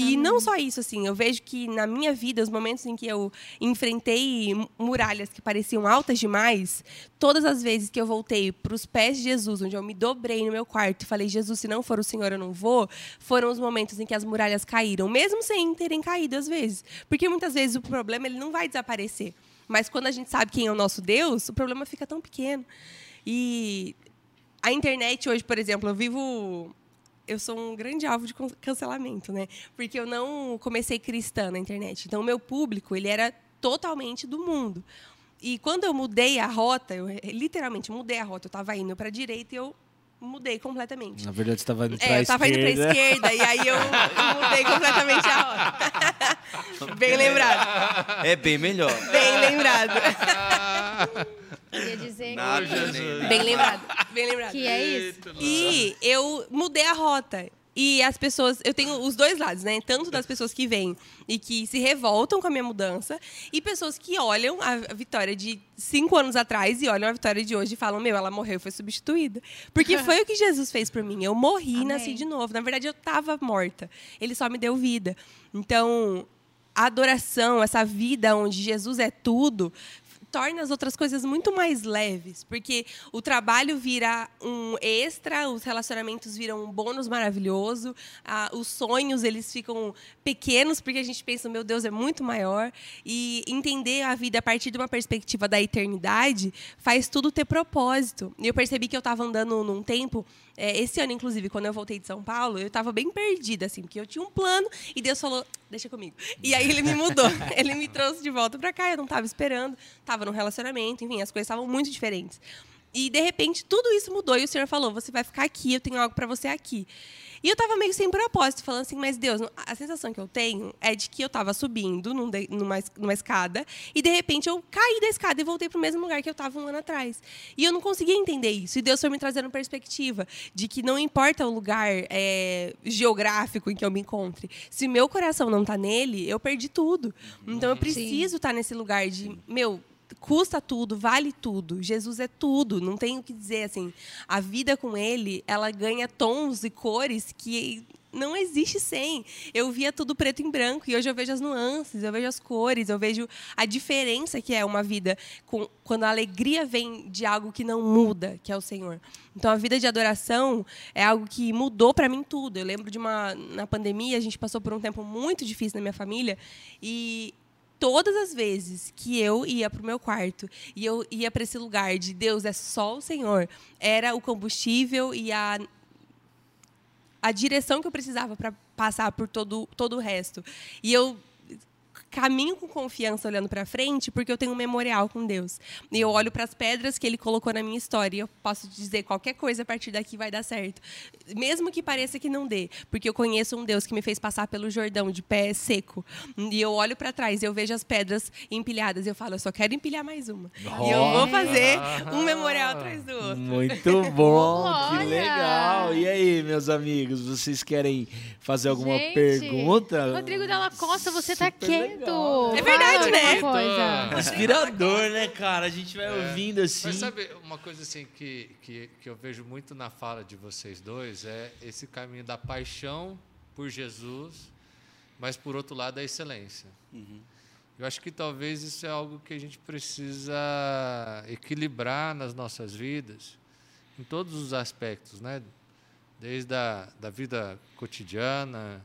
E não só isso, assim, eu vejo que na minha vida, os momentos em que eu enfrentei mu- muralhas que pareciam altas demais, todas as vezes que eu voltei para os pés de Jesus, onde eu me dobrei no meu quarto e falei, Jesus, se não for o Senhor, eu não vou, foram os momentos em que as muralhas caíram, mesmo sem terem caído às vezes. Porque muitas vezes o problema ele não vai desaparecer. Mas quando a gente sabe quem é o nosso Deus, o problema fica tão pequeno. E a internet hoje, por exemplo, eu vivo. Eu sou um grande alvo de can- cancelamento, né? Porque eu não comecei cristã na internet. Então, o meu público, ele era totalmente do mundo. E quando eu mudei a rota, eu literalmente mudei a rota, eu estava indo para a direita e eu mudei completamente. Na verdade, você estava indo pra É, eu tava indo pra esquerda. esquerda e aí eu mudei completamente a rota. Bem lembrado. É bem melhor. Bem lembrado. Queria dizer Nada, que, Bem lembrado. Bem lembrado. que é isso. E eu mudei a rota. E as pessoas, eu tenho os dois lados, né? Tanto das pessoas que vêm e que se revoltam com a minha mudança, e pessoas que olham a vitória de cinco anos atrás e olham a vitória de hoje e falam: Meu, ela morreu e foi substituída. Porque foi o que Jesus fez por mim. Eu morri e nasci de novo. Na verdade, eu estava morta. Ele só me deu vida. Então, a adoração, essa vida onde Jesus é tudo, torna as outras coisas muito mais leves, porque o trabalho vira um extra, os relacionamentos viram um bônus maravilhoso, ah, os sonhos eles ficam pequenos porque a gente pensa, meu Deus, é muito maior e entender a vida a partir de uma perspectiva da eternidade faz tudo ter propósito. E eu percebi que eu estava andando num tempo é, esse ano, inclusive, quando eu voltei de São Paulo, eu estava bem perdida, assim, porque eu tinha um plano e Deus falou, deixa comigo. E aí ele me mudou, ele me trouxe de volta para cá, eu não estava esperando, estava num relacionamento, enfim, as coisas estavam muito diferentes. E de repente tudo isso mudou e o Senhor falou: "Você vai ficar aqui, eu tenho algo para você aqui". E eu tava meio sem propósito, falando assim: "Mas Deus, a sensação que eu tenho é de que eu tava subindo numa, numa escada e de repente eu caí da escada e voltei pro mesmo lugar que eu tava um ano atrás". E eu não conseguia entender isso. E Deus foi me trazendo perspectiva de que não importa o lugar é, geográfico em que eu me encontre, se meu coração não tá nele, eu perdi tudo. Então eu preciso estar nesse lugar de, meu, custa tudo, vale tudo. Jesus é tudo, não tenho o que dizer assim. A vida com ele, ela ganha tons e cores que não existe sem. Eu via tudo preto em branco e hoje eu vejo as nuances, eu vejo as cores, eu vejo a diferença que é uma vida com, quando a alegria vem de algo que não muda, que é o Senhor. Então a vida de adoração é algo que mudou para mim tudo. Eu lembro de uma na pandemia, a gente passou por um tempo muito difícil na minha família e todas as vezes que eu ia para o meu quarto e eu ia para esse lugar de Deus é só o Senhor, era o combustível e a a direção que eu precisava para passar por todo todo o resto. E eu caminho com confiança olhando para frente porque eu tenho um memorial com Deus. E eu olho para as pedras que ele colocou na minha história e eu posso dizer qualquer coisa a partir daqui vai dar certo. Mesmo que pareça que não dê, porque eu conheço um Deus que me fez passar pelo Jordão de pé seco. E eu olho para trás e eu vejo as pedras empilhadas e eu falo, eu só quero empilhar mais uma. E eu vou fazer um memorial atrás do outro. Muito bom, que legal. E aí, meus amigos, vocês querem fazer alguma Gente, pergunta? Rodrigo Della Costa, você tá Super quieto. Legal. É verdade, né? coisa. Inspirador, né, cara? A gente vai É. ouvindo assim. Mas sabe, uma coisa assim que, que, que eu vejo muito na fala de vocês dois é esse caminho da paixão por Jesus, mas por outro lado a excelência. Eu acho que talvez isso é algo que a gente precisa equilibrar nas nossas vidas, em todos os aspectos, né? Desde a da vida cotidiana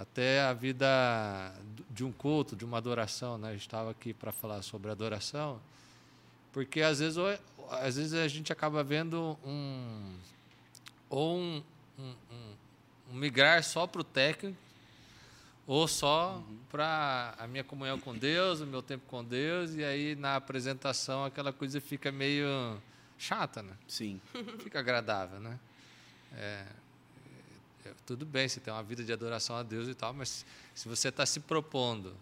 até a vida de um culto, de uma adoração, né? A gente estava aqui para falar sobre adoração, porque às vezes, ou- às vezes a gente acaba vendo um ou um, um, um- um migrar só para o técnico ou só para a minha comunhão com Deus, o meu tempo com Deus, e aí na apresentação aquela coisa fica meio chata, né? Sim. Fica agradável, né? É, tudo bem, você tem uma vida de adoração a Deus e tal, mas se você está se propondo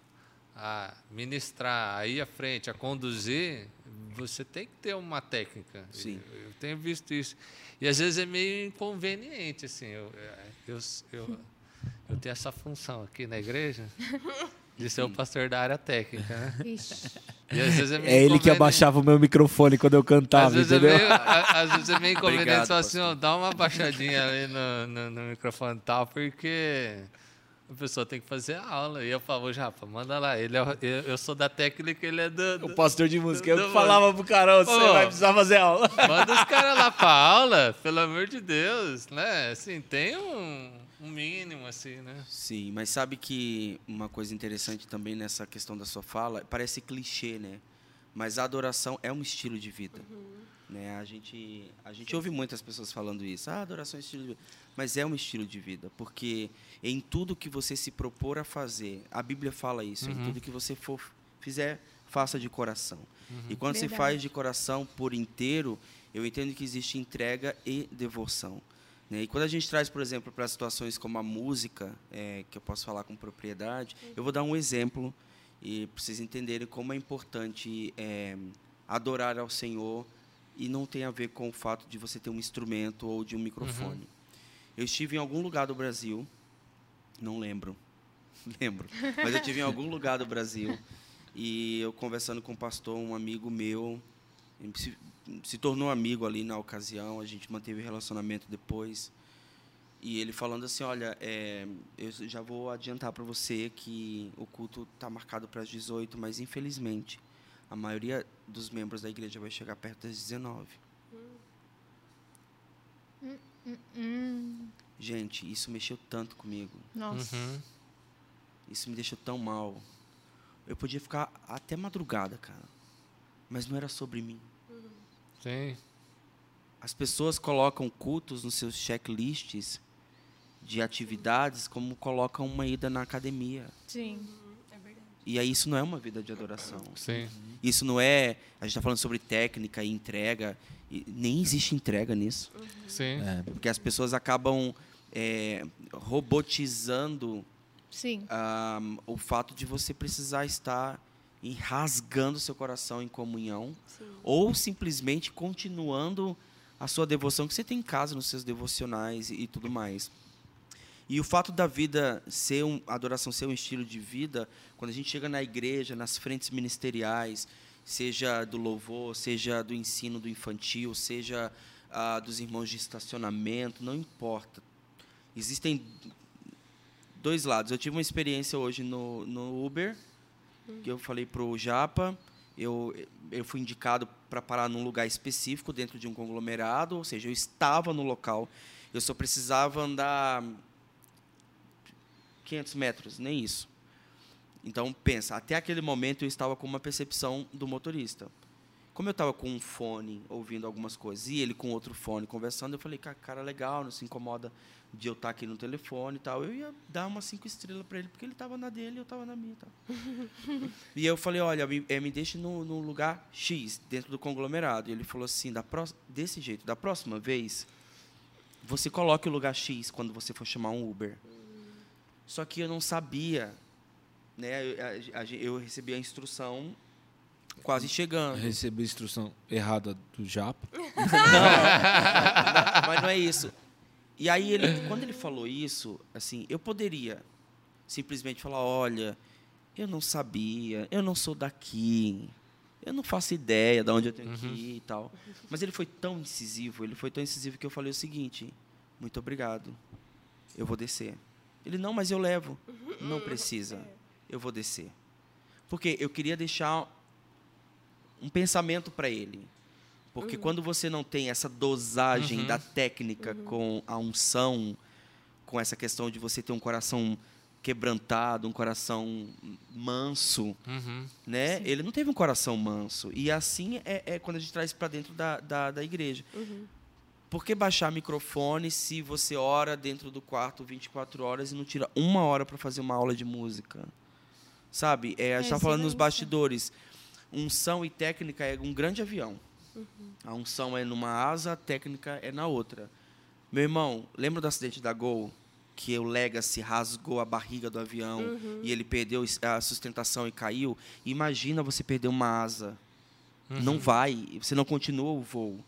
a ministrar, a ir à frente, a conduzir, você tem que ter uma técnica. Sim. Eu, eu tenho visto isso. E às vezes é meio inconveniente, assim. Eu, eu, eu, eu tenho essa função aqui na igreja de ser o pastor da área técnica, né? Ixi. E às vezes é meio É ele que abaixava o meu microfone quando eu Às cantava, vezes, é entendeu? meio, a- às vezes é meio inconveniente Obrigado, falar assim, ó, dá uma baixadinha ali no, no, no microfone e tal, porque a pessoa tem que fazer a aula. E eu falo, Japa, manda lá. Ele é, o- eu, eu sou da técnica, ele é do. O do pastor de música. Eu do- que falava pro Carol, você vai precisar fazer aula. manda os caras lá pra aula, pelo amor de Deus, né? Assim, tem um, um mínimo, assim, né? Sim, mas sabe que uma coisa interessante também nessa questão da sua fala, parece clichê, né? Mas a adoração é um estilo de vida. Né? A, gente, a gente ouve muitas pessoas falando isso. Ah, adoração é estilo de vida. Mas é um estilo de vida, porque em tudo que você se propor a fazer, a Bíblia fala isso, em tudo que você for fizer, faça de coração. E quando se Verdade. faz de coração por inteiro, eu entendo que existe entrega e devoção. Né? E quando a gente traz, por exemplo, para situações como a música, é, que eu posso falar com propriedade, eu vou dar um exemplo e para vocês entenderem como é importante é, adorar ao Senhor e não tem a ver com o fato de você ter um instrumento ou de um microfone. Eu estive em algum lugar do Brasil, não lembro, lembro, mas eu estive em algum lugar do Brasil e eu conversando com um pastor, um amigo meu, se, se tornou amigo ali na ocasião, a gente manteve relacionamento depois. E ele falando assim, olha, é, eu já vou adiantar para você que o culto está marcado para as 18, mas infelizmente a maioria dos membros da igreja vai chegar perto das 19. Hum, Gente, isso mexeu tanto comigo. nossa. Uhum. Isso me deixou tão mal. Eu podia ficar até madrugada, cara. Mas não era sobre mim. Sim. As pessoas colocam cultos nos seus checklists de atividades como colocam uma ida na academia. Sim. E aí isso não é uma vida de adoração. Sim. Isso não é. A gente está falando sobre técnica e entrega. E nem existe entrega nisso. Sim. É. Porque as pessoas acabam é, robotizando Sim. ah, o fato de você precisar estar em rasgando seu coração em comunhão ou simplesmente continuando a sua devoção que você tem em casa nos seus devocionais e, e tudo mais. E o fato da vida ser um, a adoração ser um estilo de vida, quando a gente chega na igreja, nas frentes ministeriais, seja do louvor, seja do ensino do infantil, seja ah, dos irmãos de estacionamento, não importa. Existem dois lados. Eu tive uma experiência hoje no, no Uber, que eu falei pro Japa, eu, eu fui indicado para parar num lugar específico dentro de um conglomerado, ou seja, eu estava no local, eu só precisava andar 500 metros, nem isso. Então, pensa, até aquele momento eu estava com uma percepção do motorista. Como eu estava com um fone ouvindo algumas coisas e ele com outro fone conversando, eu falei, cara, cara legal, não se incomoda de eu estar aqui no telefone e tal. Eu ia dar umas cinco estrelas para ele, porque ele estava na dele e eu estava na minha. e Tal. e eu falei, olha, me, eh, me deixe no, no lugar X, dentro do conglomerado. E ele falou assim, da pró- desse jeito, da próxima vez, você coloque o lugar X quando você for chamar um Uber. Só que eu não sabia, né? Eu, eu recebi a instrução quase chegando. Recebi a instrução errada do Japa. Mas não é isso. E aí, ele, quando ele falou isso, assim, eu poderia simplesmente falar: olha, eu não sabia, eu não sou daqui, eu não faço ideia de onde eu tenho que ir e tal. Mas ele foi tão incisivo, ele foi tão incisivo que eu falei o seguinte: muito obrigado, eu vou descer. Ele: não, mas eu levo. Não precisa, eu vou descer. Porque eu queria deixar um pensamento para ele. Porque quando você não tem essa dosagem Uhum. da técnica com a unção, com essa questão de você ter um coração quebrantado, um coração manso, Uhum. né? Ele não teve um coração manso. E assim é, é quando a gente traz para dentro da, da, da igreja. Por que baixar microfone se você ora dentro do quarto 24 horas e não tira uma hora para fazer uma aula de música? Sabe? É, a gente está falando nos bastidores. Unção e técnica é um grande avião. A unção é numa asa, a técnica é na outra. Meu irmão, lembra do acidente da Gol? Que o Legacy rasgou a barriga do avião e ele perdeu a sustentação e caiu? Imagina você perder uma asa. Não vai, você não continua o voo.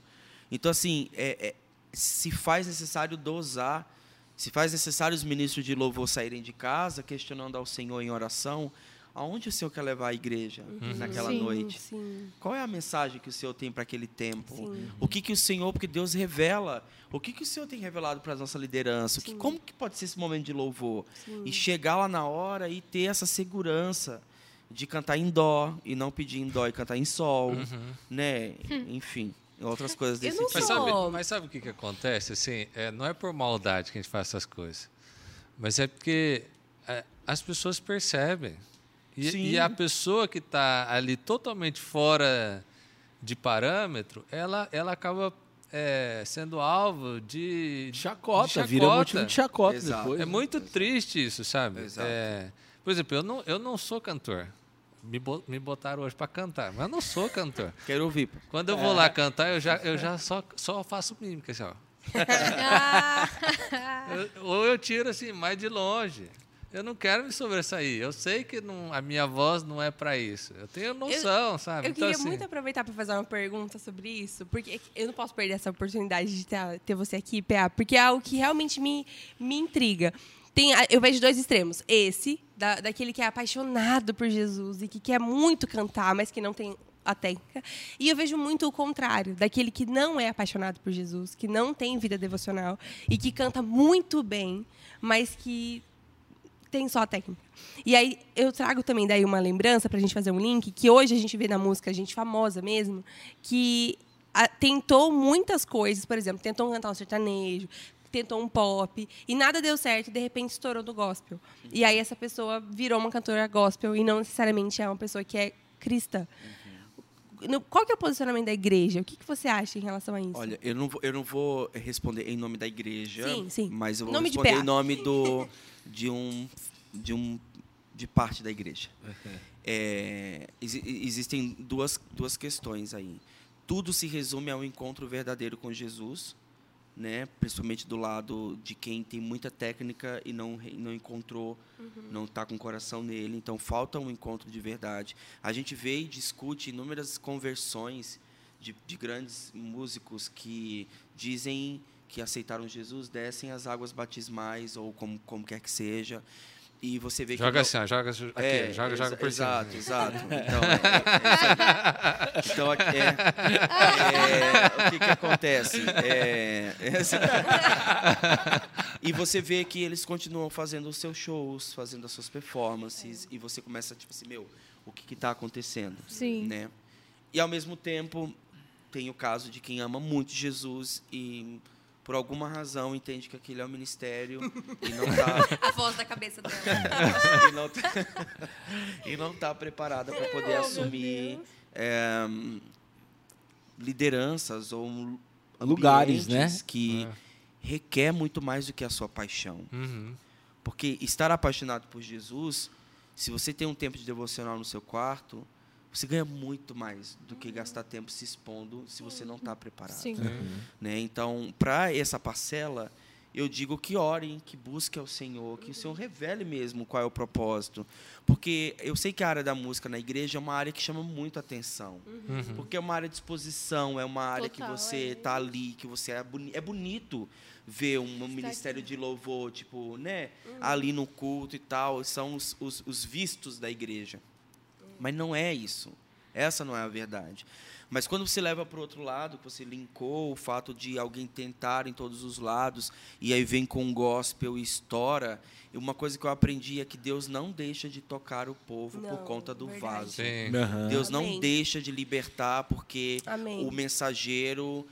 Então, assim, é- é- se faz necessário dosar, se faz necessário os ministros de louvor saírem de casa questionando ao Senhor em oração, aonde o Senhor quer levar a igreja naquela Sim, noite? Sim. Qual é a mensagem que o Senhor tem para aquele tempo? Sim. O que, que o Senhor, porque Deus revela, o que, que o Senhor tem revelado para a nossa liderança? Que, como que pode ser esse momento de louvor? Sim. E chegar lá na hora e ter essa segurança de cantar em dó e não pedir em dó e cantar em sol, né? Enfim, outras coisas. Eu desse não tipo. Mas sou- sabe, mas sabe o que, que acontece? Assim, é, não é por maldade que a gente faz essas coisas, mas é porque é, as pessoas percebem. E, Sim. e a pessoa que está ali totalmente fora de parâmetro, ela, ela acaba é, sendo alvo de, Chacota, de vira chacota. motivo de chacota Exato. depois. É muito triste isso, sabe? Exato. É, por exemplo, eu não, eu não sou cantor. me, bo- me botaram hoje para cantar, mas eu não sou cantor. Quero ouvir. Quando eu vou lá cantar, eu já, eu já só, só faço mímica, assim, ó. Ah, Eu- ou eu tiro assim, mais de longe. Eu não quero me sobressair. Eu sei que não- a minha voz não é para isso. Eu tenho noção, sabe? Eu Então, queria assim, muito aproveitar para fazer uma pergunta sobre isso, porque eu não posso perder essa oportunidade de ter, ter você aqui, PA, porque é algo que realmente me, me intriga. Tem, eu vejo dois extremos. Esse, da, daquele que é apaixonado por Jesus e que quer muito cantar, mas que não tem a técnica. E eu vejo muito o contrário, daquele que não é apaixonado por Jesus, que não tem vida devocional e que canta muito bem, mas que tem só a técnica. E aí eu trago também daí uma lembrança para a gente fazer um link que hoje a gente vê na música, gente famosa mesmo, que a- tentou muitas coisas, por exemplo, tentou cantar um sertanejo, tentou um pop e nada deu certo e de repente estourou do gospel. E aí essa pessoa virou uma cantora gospel e não necessariamente é uma pessoa que é cristã. No- Qual que é o posicionamento da igreja? O que, que você acha em relação a isso? Olha, eu não, vou, eu não vou responder em nome da igreja, Sim, sim. mas eu vou Nome de responder em nome do, de um de um de parte da igreja. É, exi- existem duas, duas questões aí. Tudo se resume ao encontro verdadeiro com Jesus, né? Principalmente do lado de quem tem muita técnica e não não encontrou, não está com o coração nele. Então falta um encontro de verdade. A gente vê e discute inúmeras conversões de, de grandes músicos que dizem que aceitaram Jesus, descem as águas batismais ou como, como quer que seja. E você vê que Joga não- assim, ó, joga aqui, é, joga, joga por cima. Exato, exato. Então, é, é. Então, aqui é, é, o que, que acontece? É, é assim. e você vê que eles continuam fazendo os seus shows, fazendo as suas performances, e você começa, tipo assim, meu, o que está acontecendo? Sim. Né? E, ao mesmo tempo, tem o caso de quem ama muito Jesus e, por alguma razão, entende que aquele é um ministério e não está A voz da cabeça dela. e não tá, e não tá preparada para poder assumir é, lideranças ou Lugares, né? que requer muito mais do que a sua paixão. Uhum. Porque estar apaixonado por Jesus, se você tem um tempo de devocional no seu quarto, você ganha muito mais do que gastar tempo se expondo se você não está preparado sim. né? Então, para essa parcela, eu digo que orem, que busquem ao Senhor, que o Senhor revele mesmo qual é o propósito. Porque eu sei que a área da música na igreja é uma área que chama muito atenção. Uhum. Porque é uma área de exposição, é uma área Total, que você é. está ali, que você é, boni é bonito ver um, um ministério de louvor, tipo, né, ali no culto e tal, são os, os, os vistos da igreja. Mas não é isso. Essa não é a verdade. Mas quando você leva para o outro lado, que você linkou o fato de alguém tentar em todos os lados, e aí vem com um gospel e estoura, e uma coisa que eu aprendi é que Deus não deixa de tocar o povo por Não, conta do verdade. vaso. Sim. Deus não Amém. deixa de libertar porque Amém. o mensageiro,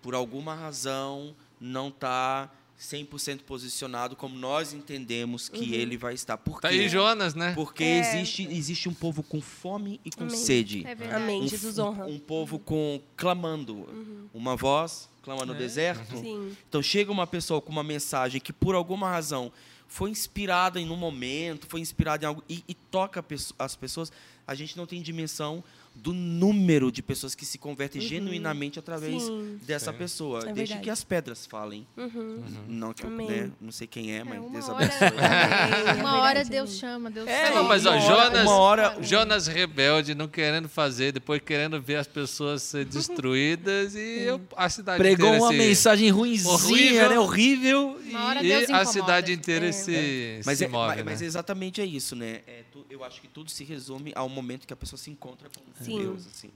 por alguma razão, não está 100% posicionado como nós entendemos que ele vai estar. Por Tá quê? aí Jonas, né? Porque É. existe, existe um povo com fome e com Amém. sede. É verdade. Amém. Um, Jesus um- honra. um povo com clamando. Uma voz clama no deserto. Sim. Então chega uma pessoa com uma mensagem que por alguma razão foi inspirada em um momento, foi inspirada em algo e, e toca as pessoas, a gente não tem dimensão do número de pessoas que se convertem genuinamente através Sim. dessa Sim. pessoa. É Deixe verdade. que as pedras falem. Uhum. Não que eu, né, não sei quem é, mas uma Deus hora- abençoe. Uma hora Deus chama, Deus É, chama. Não, mas ó, uma hora- Jonas, uma hora- Jonas rebelde, não querendo fazer, depois querendo ver as pessoas ser destruídas e eu- a cidade Pregou inteira uma se- mensagem ruimzinha, Horrível. né? Horrível. E a cidade inteira É. se, Mas se é, move, mas, né? mas exatamente é isso, né? É, tu- eu acho que tudo se resume ao momento que a pessoa se encontra com Sim. Deus, assim.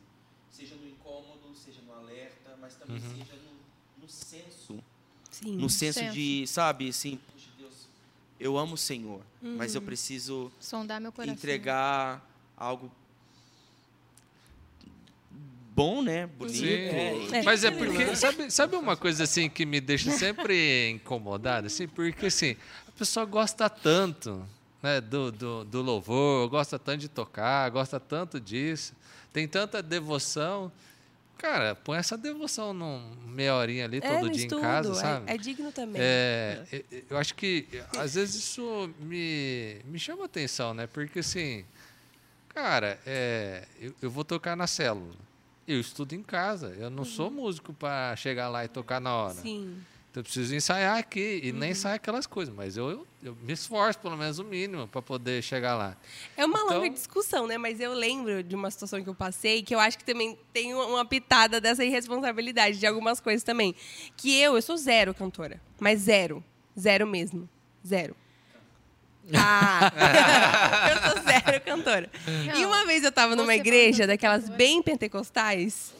Seja no incômodo, seja no alerta, mas também Uhum. seja no, no senso. Sim. No senso senso. de, sabe, assim, eu amo o Senhor, mas eu preciso Sondar meu coração. entregar algo bom, né? Bonito. Sim. É. Mas é porque, sabe, sabe uma coisa assim que me deixa sempre incomodado? Assim, porque assim, a pessoa gosta tanto né, do, do, do louvor, gosta tanto de tocar, gosta tanto disso, tem tanta devoção. Cara, põe essa devoção num meia horinha ali É, todo dia estudo. em casa, é- sabe? É, digno também. É, é, é, eu acho que às vezes isso me, me chama atenção, né? Porque assim, Cara, é, eu, eu vou tocar na célula. Eu estudo em casa. Eu não sou músico para chegar lá e tocar na hora. Sim. Então eu preciso ensaiar aqui. E nem ensaiar aquelas coisas. Mas eu, eu, eu me esforço, pelo menos o mínimo, para poder chegar lá. É uma Então- longa discussão, né? Mas eu lembro de uma situação que eu passei que eu acho que também tem uma- pitada dessa irresponsabilidade de algumas coisas também. Que eu, eu sou zero cantora. Mas zero. Zero mesmo. Zero. Ah! eu sou zero cantora. E uma vez eu tava numa igreja daquelas cantora. bem pentecostais.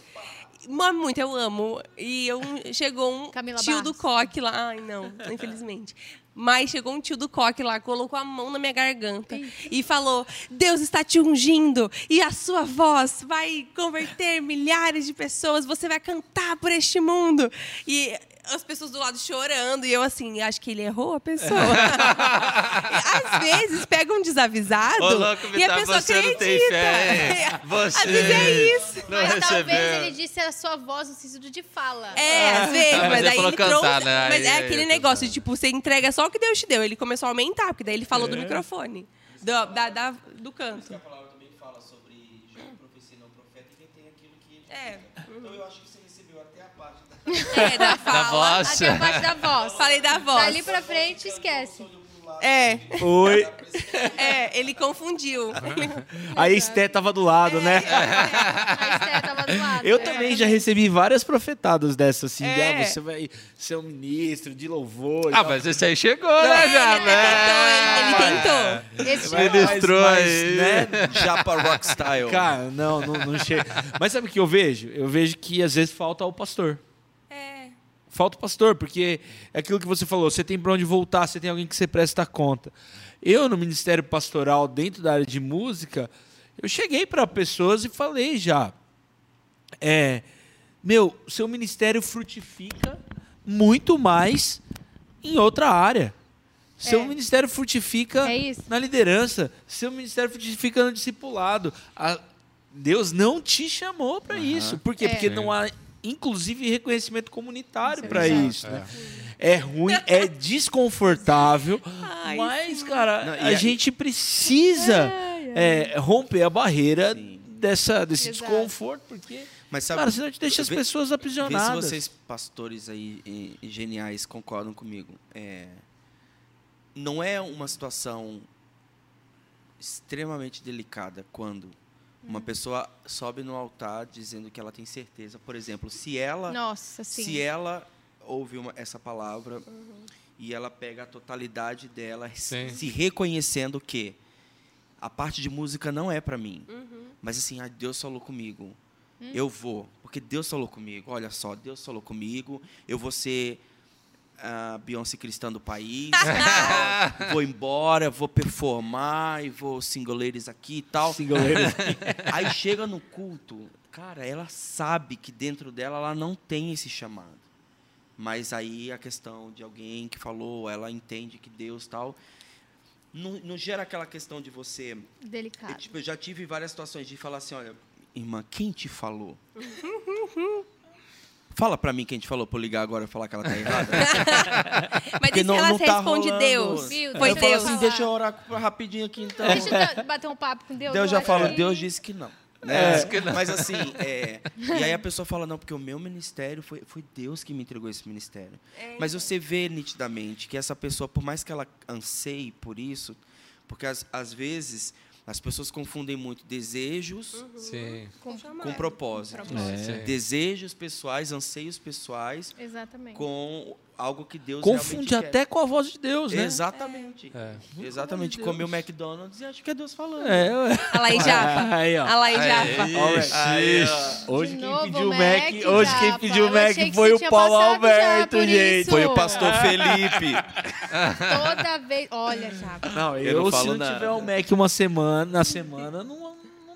Mas muito eu amo. E eu, chegou um Camila tio do Barros. coque lá. Ai, não, infelizmente. Mas chegou um tio do coque lá, colocou a mão na minha garganta e falou: Deus está te ungindo e a sua voz vai converter milhares de pessoas, você vai cantar por este mundo. E as pessoas do lado chorando, e eu assim, acho que ele errou a pessoa. Às vezes pega um desavisado Ô, louco, e a pessoa você acredita. não tem fé? Você Às vezes é isso. Mas recebeu. talvez ele disse a sua voz no sentido de fala. É, às vezes, Ah, mas mas aí ele cantar, trouxe. né? Mas Aí- é aí aquele eu negócio de tipo, você entrega só o que Deus te deu. Ele começou a aumentar, porque daí ele falou É. do microfone. Do, da, da- do canto. A palavra também fala sobre profecia não profeta, e quem tem aquilo que. É. Então eu acho que você recebeu até a da. É, da fala. voz. Até a parte da voz. Falei da voz. Dali pra frente, esquece. É, Oi. é, ele confundiu. A Esté tava do lado, né? A Esté tava do lado. Eu É. também já recebi várias profetadas dessas, assim. É. ah, você vai ser um ministro de louvor. Ah, tal. mas esse aí chegou, né, já, Ele né? tentou, ele tentou. Esse Mas- chegou. Ministrou mas, aí. né? Japa Rock Style. Cara, não, não, não chega. Mas sabe o que eu vejo? Eu vejo que às vezes falta o pastor. É. Falta o pastor, porque é aquilo que você falou, você tem para onde voltar, você tem alguém que você presta conta. Eu, no ministério pastoral, dentro da área de música, eu cheguei para pessoas e falei já. É, meu, seu ministério frutifica muito mais em outra área. Seu É. ministério frutifica É na liderança, seu ministério frutifica no discipulado. A- Deus não te chamou para isso. Por quê? É. Porque Sim. não há, inclusive, reconhecimento comunitário Isso é para isso. né? É ruim, é desconfortável, Ai, mas, cara, Não, a gente precisa é, romper a barreira Sim. dessa, desse Exato. desconforto, porque, Mas sabe, cara, senão te deixa as vê- pessoas Vê se aprisionadas. vocês, pastores aí e- e geniais, concordam comigo. É, não é uma situação extremamente delicada quando uma pessoa sobe no altar dizendo que ela tem certeza, por exemplo, se ela Nossa, sim. se ela ouve uma- essa palavra e ela pega a totalidade dela, Sim. se reconhecendo que a parte de música não é para mim, mas assim, ah, Deus falou comigo, eu vou, porque Deus falou comigo. Olha só, Deus falou comigo, eu vou ser a Beyoncé cristã do país, vou embora, vou performar e vou singoleiros aqui e tal. Singoleiros. Aí chega no culto, cara, ela sabe que dentro dela ela não tem esse chamado. Mas aí a questão de alguém que falou, ela entende que Deus tal. Não, não gera aquela questão de você. Eu, Delicado. tipo, eu já tive várias situações de falar assim: olha, irmã, quem te falou? Fala pra mim quem te falou pra eu ligar agora e falar que ela tá errada. Mas não- ela não tá responde rolando. Deus? Viu? Foi eu Deus. falo Deus. assim: deixa eu orar rapidinho aqui então. Deixa eu bater um papo com Deus. Deus eu já fala, que- Deus disse que não. É. Né? Mas assim, é, e aí a pessoa fala, não, porque o meu ministério foi, foi Deus que me entregou esse ministério. Mas você vê nitidamente que essa pessoa, por mais que ela anseie por isso, porque às vezes as pessoas confundem muito desejos Sim. Com, com propósito. Sim. Desejos pessoais, anseios pessoais Exatamente. com algo que Deus Confunde até com a voz de Deus, quer. né? Exatamente. É. Exatamente. Comer o McDonald's e acha que é Deus falando. É, ué. A em Japa. Aí, ó. A Japa. Aí, ó. Hoje De quem pediu o Mac, Mac, hoje quem Japa. pediu o Mac foi o Paulo Alberto, gente. Foi o pastor Felipe. Toda vez. Olha, já. Não, eu, Eu não se falo não nada. tiver o Mac uma semana, na semana, não, não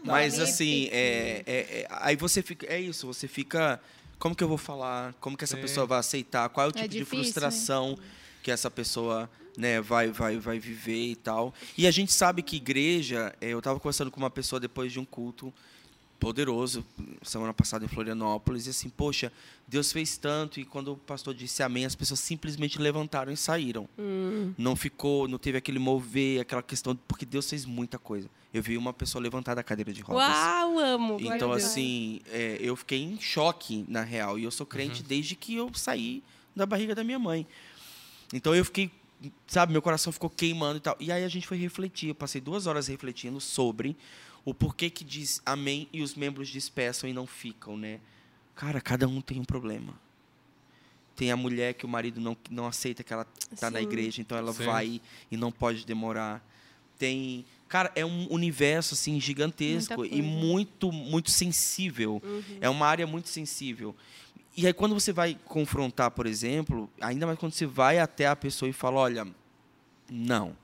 dá. Mas assim, é, é- é- aí você fica. É isso, você fica. Como que eu vou falar? Como que essa Sim. pessoa vai aceitar? Qual é o tipo de difícil, né? frustração que essa pessoa né, vai, vai, vai viver e tal? E a gente sabe que igreja. é, Eu estava conversando com uma pessoa depois de um culto. Poderoso semana passada em Florianópolis e assim, poxa, Deus fez tanto e quando o pastor disse amém, as pessoas simplesmente levantaram e saíram. Não ficou, não teve aquele mover, aquela questão, porque Deus fez muita coisa. Eu vi uma pessoa levantar da cadeira de rodas. Uau, amo. Glória Então, assim, é, eu fiquei em choque, na real. E eu sou crente desde que eu saí da barriga da minha mãe. Então, eu fiquei, sabe, meu coração ficou queimando e tal. E aí a gente foi refletir. Eu passei duas horas refletindo sobre o porquê que diz amém e os membros dispersam e não ficam, né? Cara, cada um tem um problema. Tem a mulher que o marido não, não aceita que ela está na igreja, então ela Sim. vai e não pode demorar. Tem. Cara, é um universo assim gigantesco e muito, muito sensível. Uhum. É uma área muito sensível. E aí, quando você vai confrontar, por exemplo, ainda mais quando você vai até a pessoa e fala: olha, não.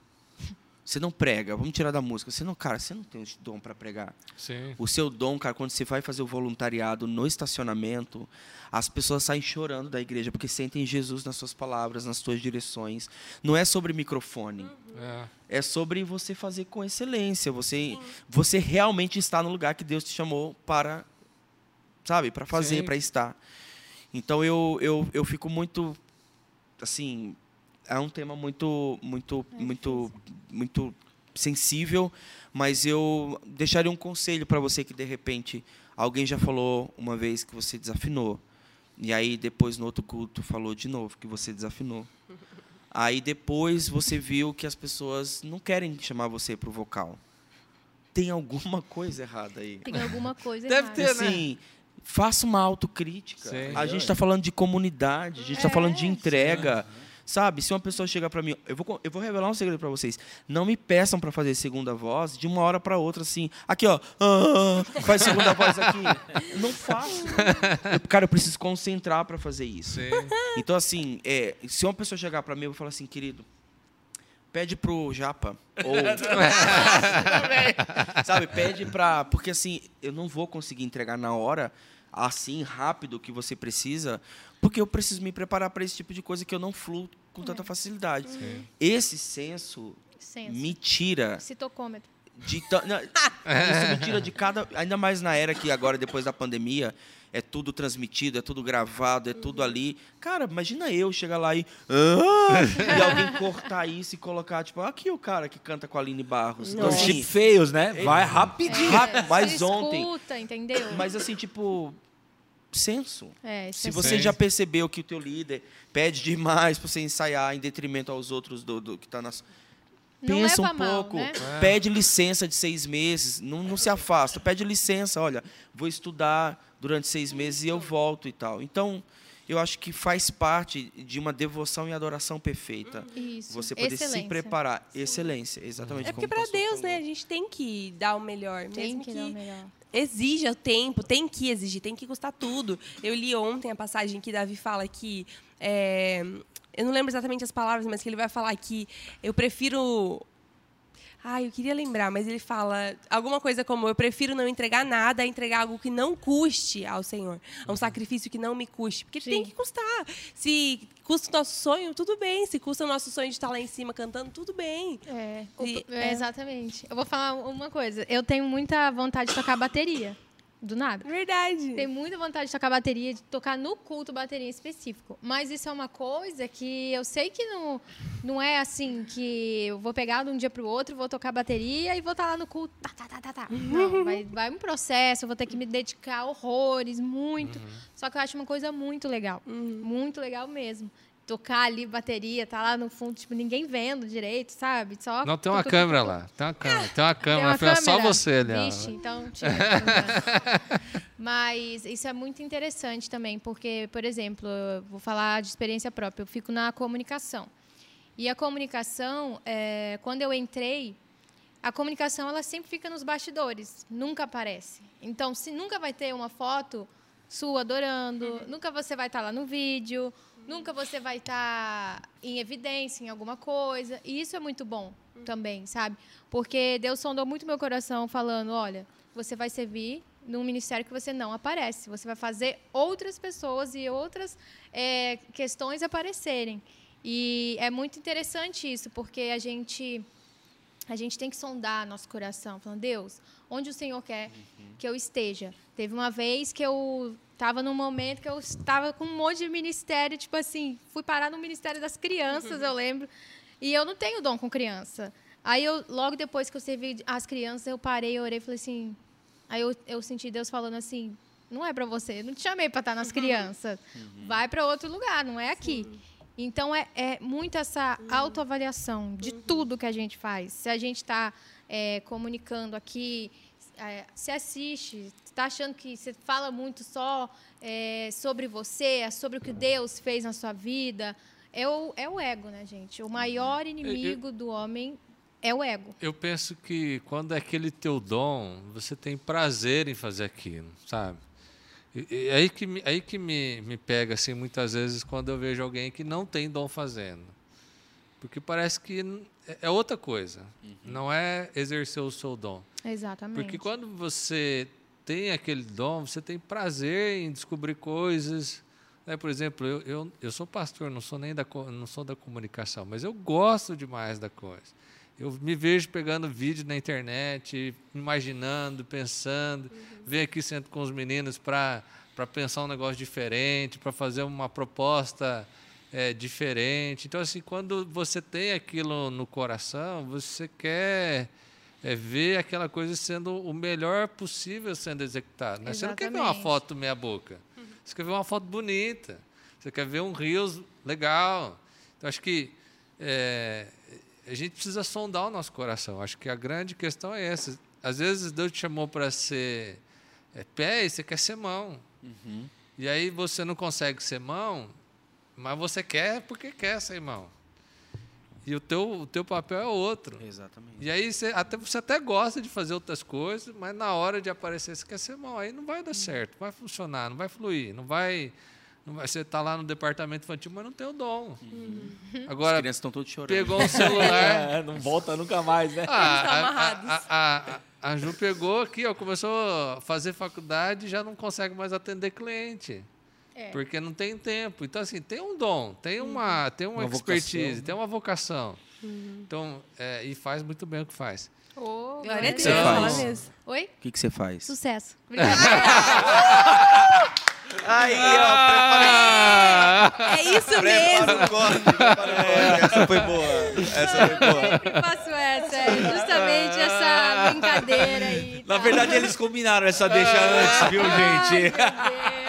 Você não prega, vamos tirar da música. Você não, cara, você não tem esse dom para pregar. Sim. O seu dom, cara, quando você vai fazer o voluntariado no estacionamento, as pessoas saem chorando da igreja porque sentem Jesus nas suas palavras, nas suas direções. Não é sobre microfone. É. É sobre você fazer com excelência. Você, você realmente está no lugar que Deus te chamou para, sabe, para fazer, para estar. Então eu, eu, eu fico muito, assim, é um tema muito, muito, muito, muito sensível, mas eu deixaria um conselho para você que de repente alguém já falou uma vez que você desafinou. E aí depois no outro culto falou de novo que você desafinou. Aí depois você viu que as pessoas não querem chamar você pro vocal. Tem alguma coisa errada aí. Tem alguma coisa Deve errada. ter, né? Assim, faça uma autocrítica. Sim. A gente está falando de comunidade, a gente está É, falando de entrega. Sabe, se uma pessoa chegar para mim, eu vou, eu vou revelar um segredo para vocês. Não me peçam para fazer segunda voz de uma hora para outra, assim. Aqui, ó. ah, faz segunda voz aqui. Não faço. Eu- cara, eu preciso concentrar para fazer isso. Sim. Então, assim, é, se uma pessoa chegar para mim, eu vou falar assim, querido, pede pro Japa. Ou. Sabe, pede pra. Porque assim, eu não vou conseguir entregar na hora, assim, rápido que você precisa, porque eu preciso me preparar para esse tipo de coisa que eu não fluo com tanta facilidade. Esse senso Senso. me tira Citocômetro. de não, isso me tira de cada ainda mais na era que agora depois da pandemia é tudo transmitido é tudo gravado é tudo ali cara imagina eu chegar lá e "Ah!" e alguém cortar isso e colocar tipo aqui o cara que canta com a Aline Barros então, Os assim, chip feios, né? Vai rapidinho. rápido, mas você ontem escuta, entendeu? mas assim tipo senso É, se senso. você Sim. já percebeu que o teu líder pede demais para você ensaiar em detrimento aos outros do, do que tá nas Não pensa um mal, pouco, né? É. pede licença de seis meses, não, não se afasta, pede licença, olha, vou estudar durante seis meses e eu volto e tal. Então, eu acho que faz parte de uma devoção e adoração perfeita. Isso. Você poder se Excelência. preparar. Excelência, exatamente. É porque para Deus, falou. né? A gente tem que dar o melhor. Tem mesmo que dar o melhor. Exija o tempo, tem que exigir, tem que custar tudo. Eu li ontem a passagem que Davi fala que. é, eu não lembro exatamente as palavras, mas que ele vai falar que eu prefiro. Ai, eu queria lembrar, mas ele fala alguma coisa como: eu prefiro não entregar nada a entregar algo que não custe ao Senhor. Um sacrifício que não me custe. Porque Sim. tem que custar. Se custa o nosso sonho, tudo bem. Se custa o nosso sonho de estar lá em cima cantando, tudo bem. É, E- é, é. exatamente. Eu vou falar uma coisa. Eu tenho muita vontade de tocar bateria. Do nada. Verdade. Tenho muita vontade de tocar bateria, de tocar no culto bateria em específico. Mas isso é uma coisa que eu sei que não, não é assim que eu vou pegar de um dia para o outro, vou tocar bateria e vou estar lá no culto. Tá, tá, tá, tá, tá. Não, vai, vai um processo, eu vou ter que me dedicar horrores, muito. Só que eu acho uma coisa muito legal. Muito legal mesmo. Tocar ali bateria, tá lá no fundo, tipo, ninguém vendo direito, sabe? Só Não, tem uma câmera lá. Tem uma câmera. Tem uma Tem câmera. uma Afinal, só câmera? você ó. Vixe, então tira. câmera. Mas isso é muito interessante também, porque, por exemplo, eu vou falar de experiência própria. Eu fico na comunicação. E a comunicação, é, quando eu entrei, a comunicação ela sempre fica nos bastidores, nunca aparece. Então, se nunca vai ter uma foto sua adorando, nunca você vai estar lá no vídeo, nunca você vai estar em evidência em alguma coisa. E isso é muito bom também, sabe? Porque Deus sondou muito meu coração falando, olha, você vai servir num ministério que você não aparece. Você vai fazer outras pessoas e outras é, questões aparecerem. E é muito interessante isso, porque a gente a gente tem que sondar nosso coração, falando, Deus, onde o Senhor quer uhum. que eu esteja? Teve uma vez que eu estava num momento que eu estava com um monte de ministério, tipo assim, fui parar no Ministério das Crianças, uhum. eu lembro, e eu não tenho dom com criança. Aí eu, logo depois que eu servi as crianças, eu parei, eu orei e falei assim, aí eu, eu senti Deus falando assim, não é para você, não te chamei para estar nas uhum. crianças, uhum. vai para outro lugar, não é aqui. Sim. Então, é, é muito essa autoavaliação de uhum. tudo que a gente faz. Se a gente está é, comunicando aqui, é, se assiste, está achando que você fala muito só é, sobre você, é sobre o que Deus fez na sua vida, é o, é o ego, né, gente? O maior inimigo eu, do homem é o ego. Eu penso que quando é aquele teu dom, você tem prazer em fazer aquilo, sabe? E, aí que, me, aí que me, me pega assim muitas vezes quando eu vejo alguém que não tem dom fazendo. Porque parece que é, é outra coisa. Uhum. Não é exercer o seu dom. Exatamente. Porque quando você tem aquele dom, você tem prazer em descobrir coisas. Né? Por exemplo, eu, eu, eu sou pastor, não sou nem da, não sou da comunicação, mas eu gosto demais da coisa. Eu me vejo pegando vídeo na internet, imaginando, pensando, uhum. venho aqui sento com os meninos para pensar um negócio diferente, para fazer uma proposta é, diferente. Então, assim, quando você tem aquilo no coração, você quer é, ver aquela coisa sendo o melhor possível sendo executada. Né? Você não quer ver uma foto meia boca. Uhum. Você quer ver uma foto bonita. Você quer ver um rios legal. Então, acho que é, a gente precisa sondar o nosso coração. Acho que a grande questão é essa. Às vezes Deus te chamou para ser é, pé e você quer ser mão. Uhum. E aí você não consegue ser mão, mas você quer porque quer ser mão. E o teu, o teu papel é outro. Exatamente. E aí você até, você até gosta de fazer outras coisas, mas na hora de aparecer você quer ser mão. Aí não vai dar certo, não vai funcionar, não vai fluir, não vai você está lá no departamento infantil, mas não tem o dom. Uhum. Agora, As crianças estão todas chorando. Pegou um celular. é, não volta nunca mais, né? Ah, a, a, a, a, Ju pegou aqui, ó, começou a fazer faculdade e já não consegue mais atender cliente. É. Porque não tem tempo. Então, assim, tem um dom, tem uhum. uma, tem uma, uma expertise, vocação. tem uma vocação. Uhum. Então, é, e faz muito bem o que faz. Oh, Glória a Deus. Faz? Oi? O que, que você faz? Sucesso. Aí, ó, prepara. É isso mesmo. Prepara o corte, prepara o corte. Essa foi boa. Essa foi boa. Eu sempre faço essa, é justamente essa brincadeira aí. Na verdade, eles combinaram essa deixa antes, viu, gente? Ai, meu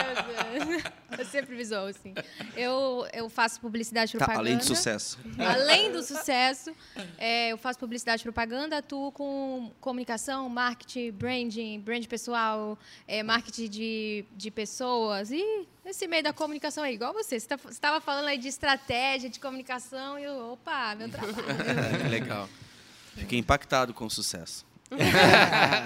Visou, assim. Eu, eu faço publicidade e propaganda. Tá, além do sucesso. Além do sucesso, é, eu faço publicidade e propaganda, atuo com comunicação, marketing, branding, brand pessoal, é, marketing de, de pessoas. E esse meio da comunicação é igual você. Você tá, estava falando aí de estratégia, de comunicação, e eu, opa, meu trabalho. Legal. Fiquei impactado com o sucesso.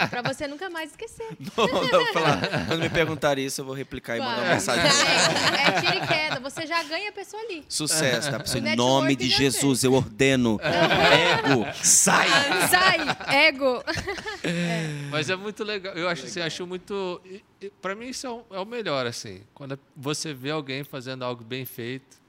Pra você nunca mais esquecer. Não, não, falar. Quando me perguntar isso, eu vou replicar e mandar uma mensagem. É, é tira e queda. Você já ganha a pessoa ali. Sucesso, tá? Em nome de Jesus, eu ordeno. Ego, sai! Sai, ego. É. Mas é muito legal. Eu acho assim, acho muito. Para mim, isso é o melhor, assim. Quando você vê alguém fazendo algo bem feito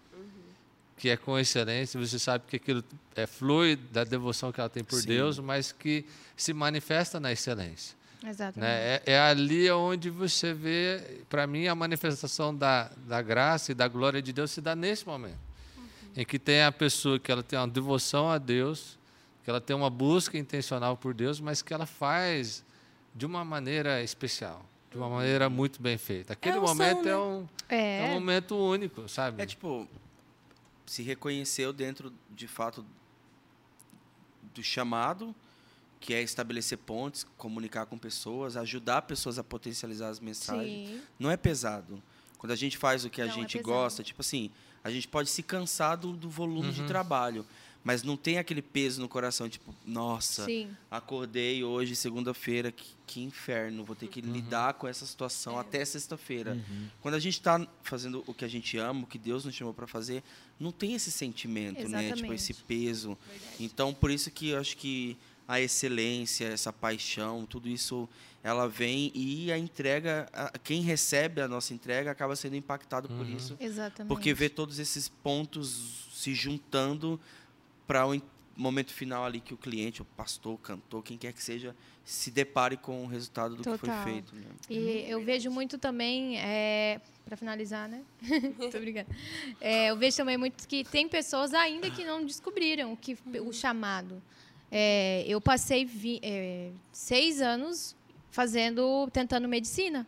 que é com excelência, você sabe que aquilo é flui da devoção que ela tem por Sim. Deus, mas que se manifesta na excelência. Exatamente. Né? É, é, ali onde você vê, para mim, a manifestação da, da graça e da glória de Deus se dá nesse momento. Uhum. Em que tem a pessoa que ela tem uma devoção a Deus, que ela tem uma busca intencional por Deus, mas que ela faz de uma maneira especial, de uma maneira muito bem feita. Aquele é momento som, é, um, é. é um momento único, sabe? É tipo, se reconheceu dentro, de fato, do chamado, que é estabelecer pontes, comunicar com pessoas, ajudar pessoas a potencializar as mensagens. Sim. Não é pesado. Quando a gente faz o que a Não é gente é gosta, tipo assim, a gente pode se cansar do, do volume uhum. de trabalho mas não tem aquele peso no coração, tipo, nossa, Sim. acordei hoje, segunda-feira, que, que, inferno, vou ter que uhum. lidar com essa situação é. até sexta-feira. Uhum. Quando a gente está fazendo o que a gente ama, o que Deus nos chamou para fazer, não tem esse sentimento, Exatamente. né? Tipo, esse peso. Verdade. Então, por isso que eu acho que a excelência, essa paixão, tudo isso ela vem e a entrega, a, quem recebe a nossa entrega acaba sendo impactado uhum. por isso. Exatamente. Porque vê todos esses pontos se juntando para momento final ali que o cliente, o pastor, o cantor, quem quer que seja, se depare com o resultado do que Total. foi feito. Né? E eu vejo muito também, é, para finalizar, né? Tô brincando. É, eu vejo também muito que tem pessoas ainda que não descobriram o, que, o chamado. É, eu passei vi- é, seis anos fazendo, tentando medicina.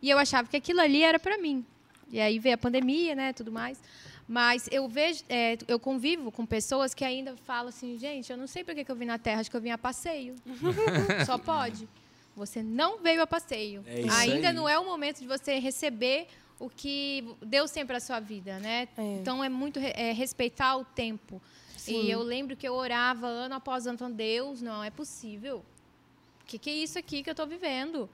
E eu achava que aquilo ali era para mim. E aí veio a pandemia, né, tudo mais. Mas eu vejo, é, eu convivo com pessoas que ainda falam assim, gente, eu não sei por que que eu vim na Terra, acho que eu vim a passeio. Só pode. Você não veio a passeio. É ainda aí. não é o momento de você receber o que Deus tem para sua vida, né? É. Então é muito é, respeitar o tempo. Sim. E eu lembro que eu orava ano após ano, falando, Deus, não é possível. O que, que é isso aqui que eu estou vivendo?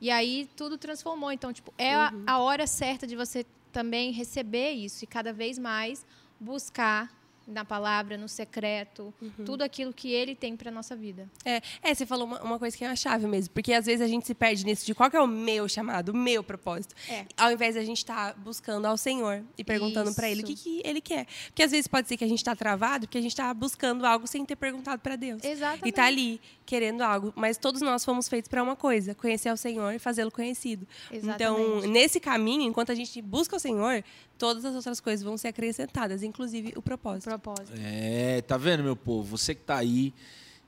E aí tudo transformou. Então, tipo, é a, Uhum. a hora certa de você também receber isso e cada vez mais buscar na palavra, no secreto, Uhum. tudo aquilo que ele tem para nossa vida. É, é, você falou uma, uma coisa que é uma chave mesmo. Porque às vezes a gente se perde nisso de qual é o meu chamado, o meu propósito. É. Ao invés da gente estar buscando ao Senhor e perguntando pra Ele o que, que Ele quer. Porque às vezes pode ser que a gente está travado porque a gente está buscando algo sem ter perguntado pra Deus. Exatamente. E tá ali querendo algo. Mas todos nós fomos feitos para uma coisa: conhecer ao Senhor e fazê-lo conhecido. Então, Exatamente. nesse caminho, enquanto a gente busca o Senhor, todas as outras coisas vão ser acrescentadas, inclusive o propósito. propósito. É, tá vendo, meu povo? Você que tá aí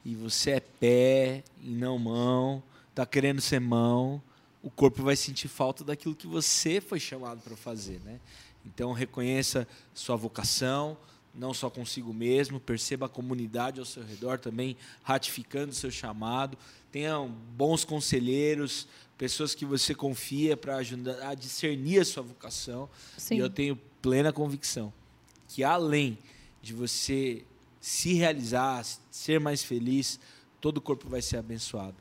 e você é pé e não mão, tá querendo ser mão, o corpo vai sentir falta daquilo que você foi chamado para fazer, né? Então reconheça sua vocação, não só consigo mesmo, perceba a comunidade ao seu redor também ratificando o seu chamado. Tenham bons conselheiros, pessoas que você confia para ajudar a discernir a sua vocação. Sim. E eu tenho plena convicção que além de você se realizar, ser mais feliz, todo o corpo vai ser abençoado.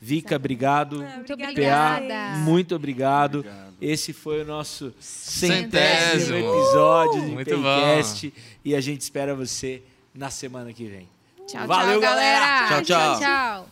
Vica, obrigado. Ah, Muito obrigada. Muito obrigado. Obrigado. Esse foi o nosso centésimo Centésimo. episódio do Muito. Paycast e a gente espera você na semana que vem. Tchau, Valeu, tchau, galera. galera. Tchau, tchau. tchau.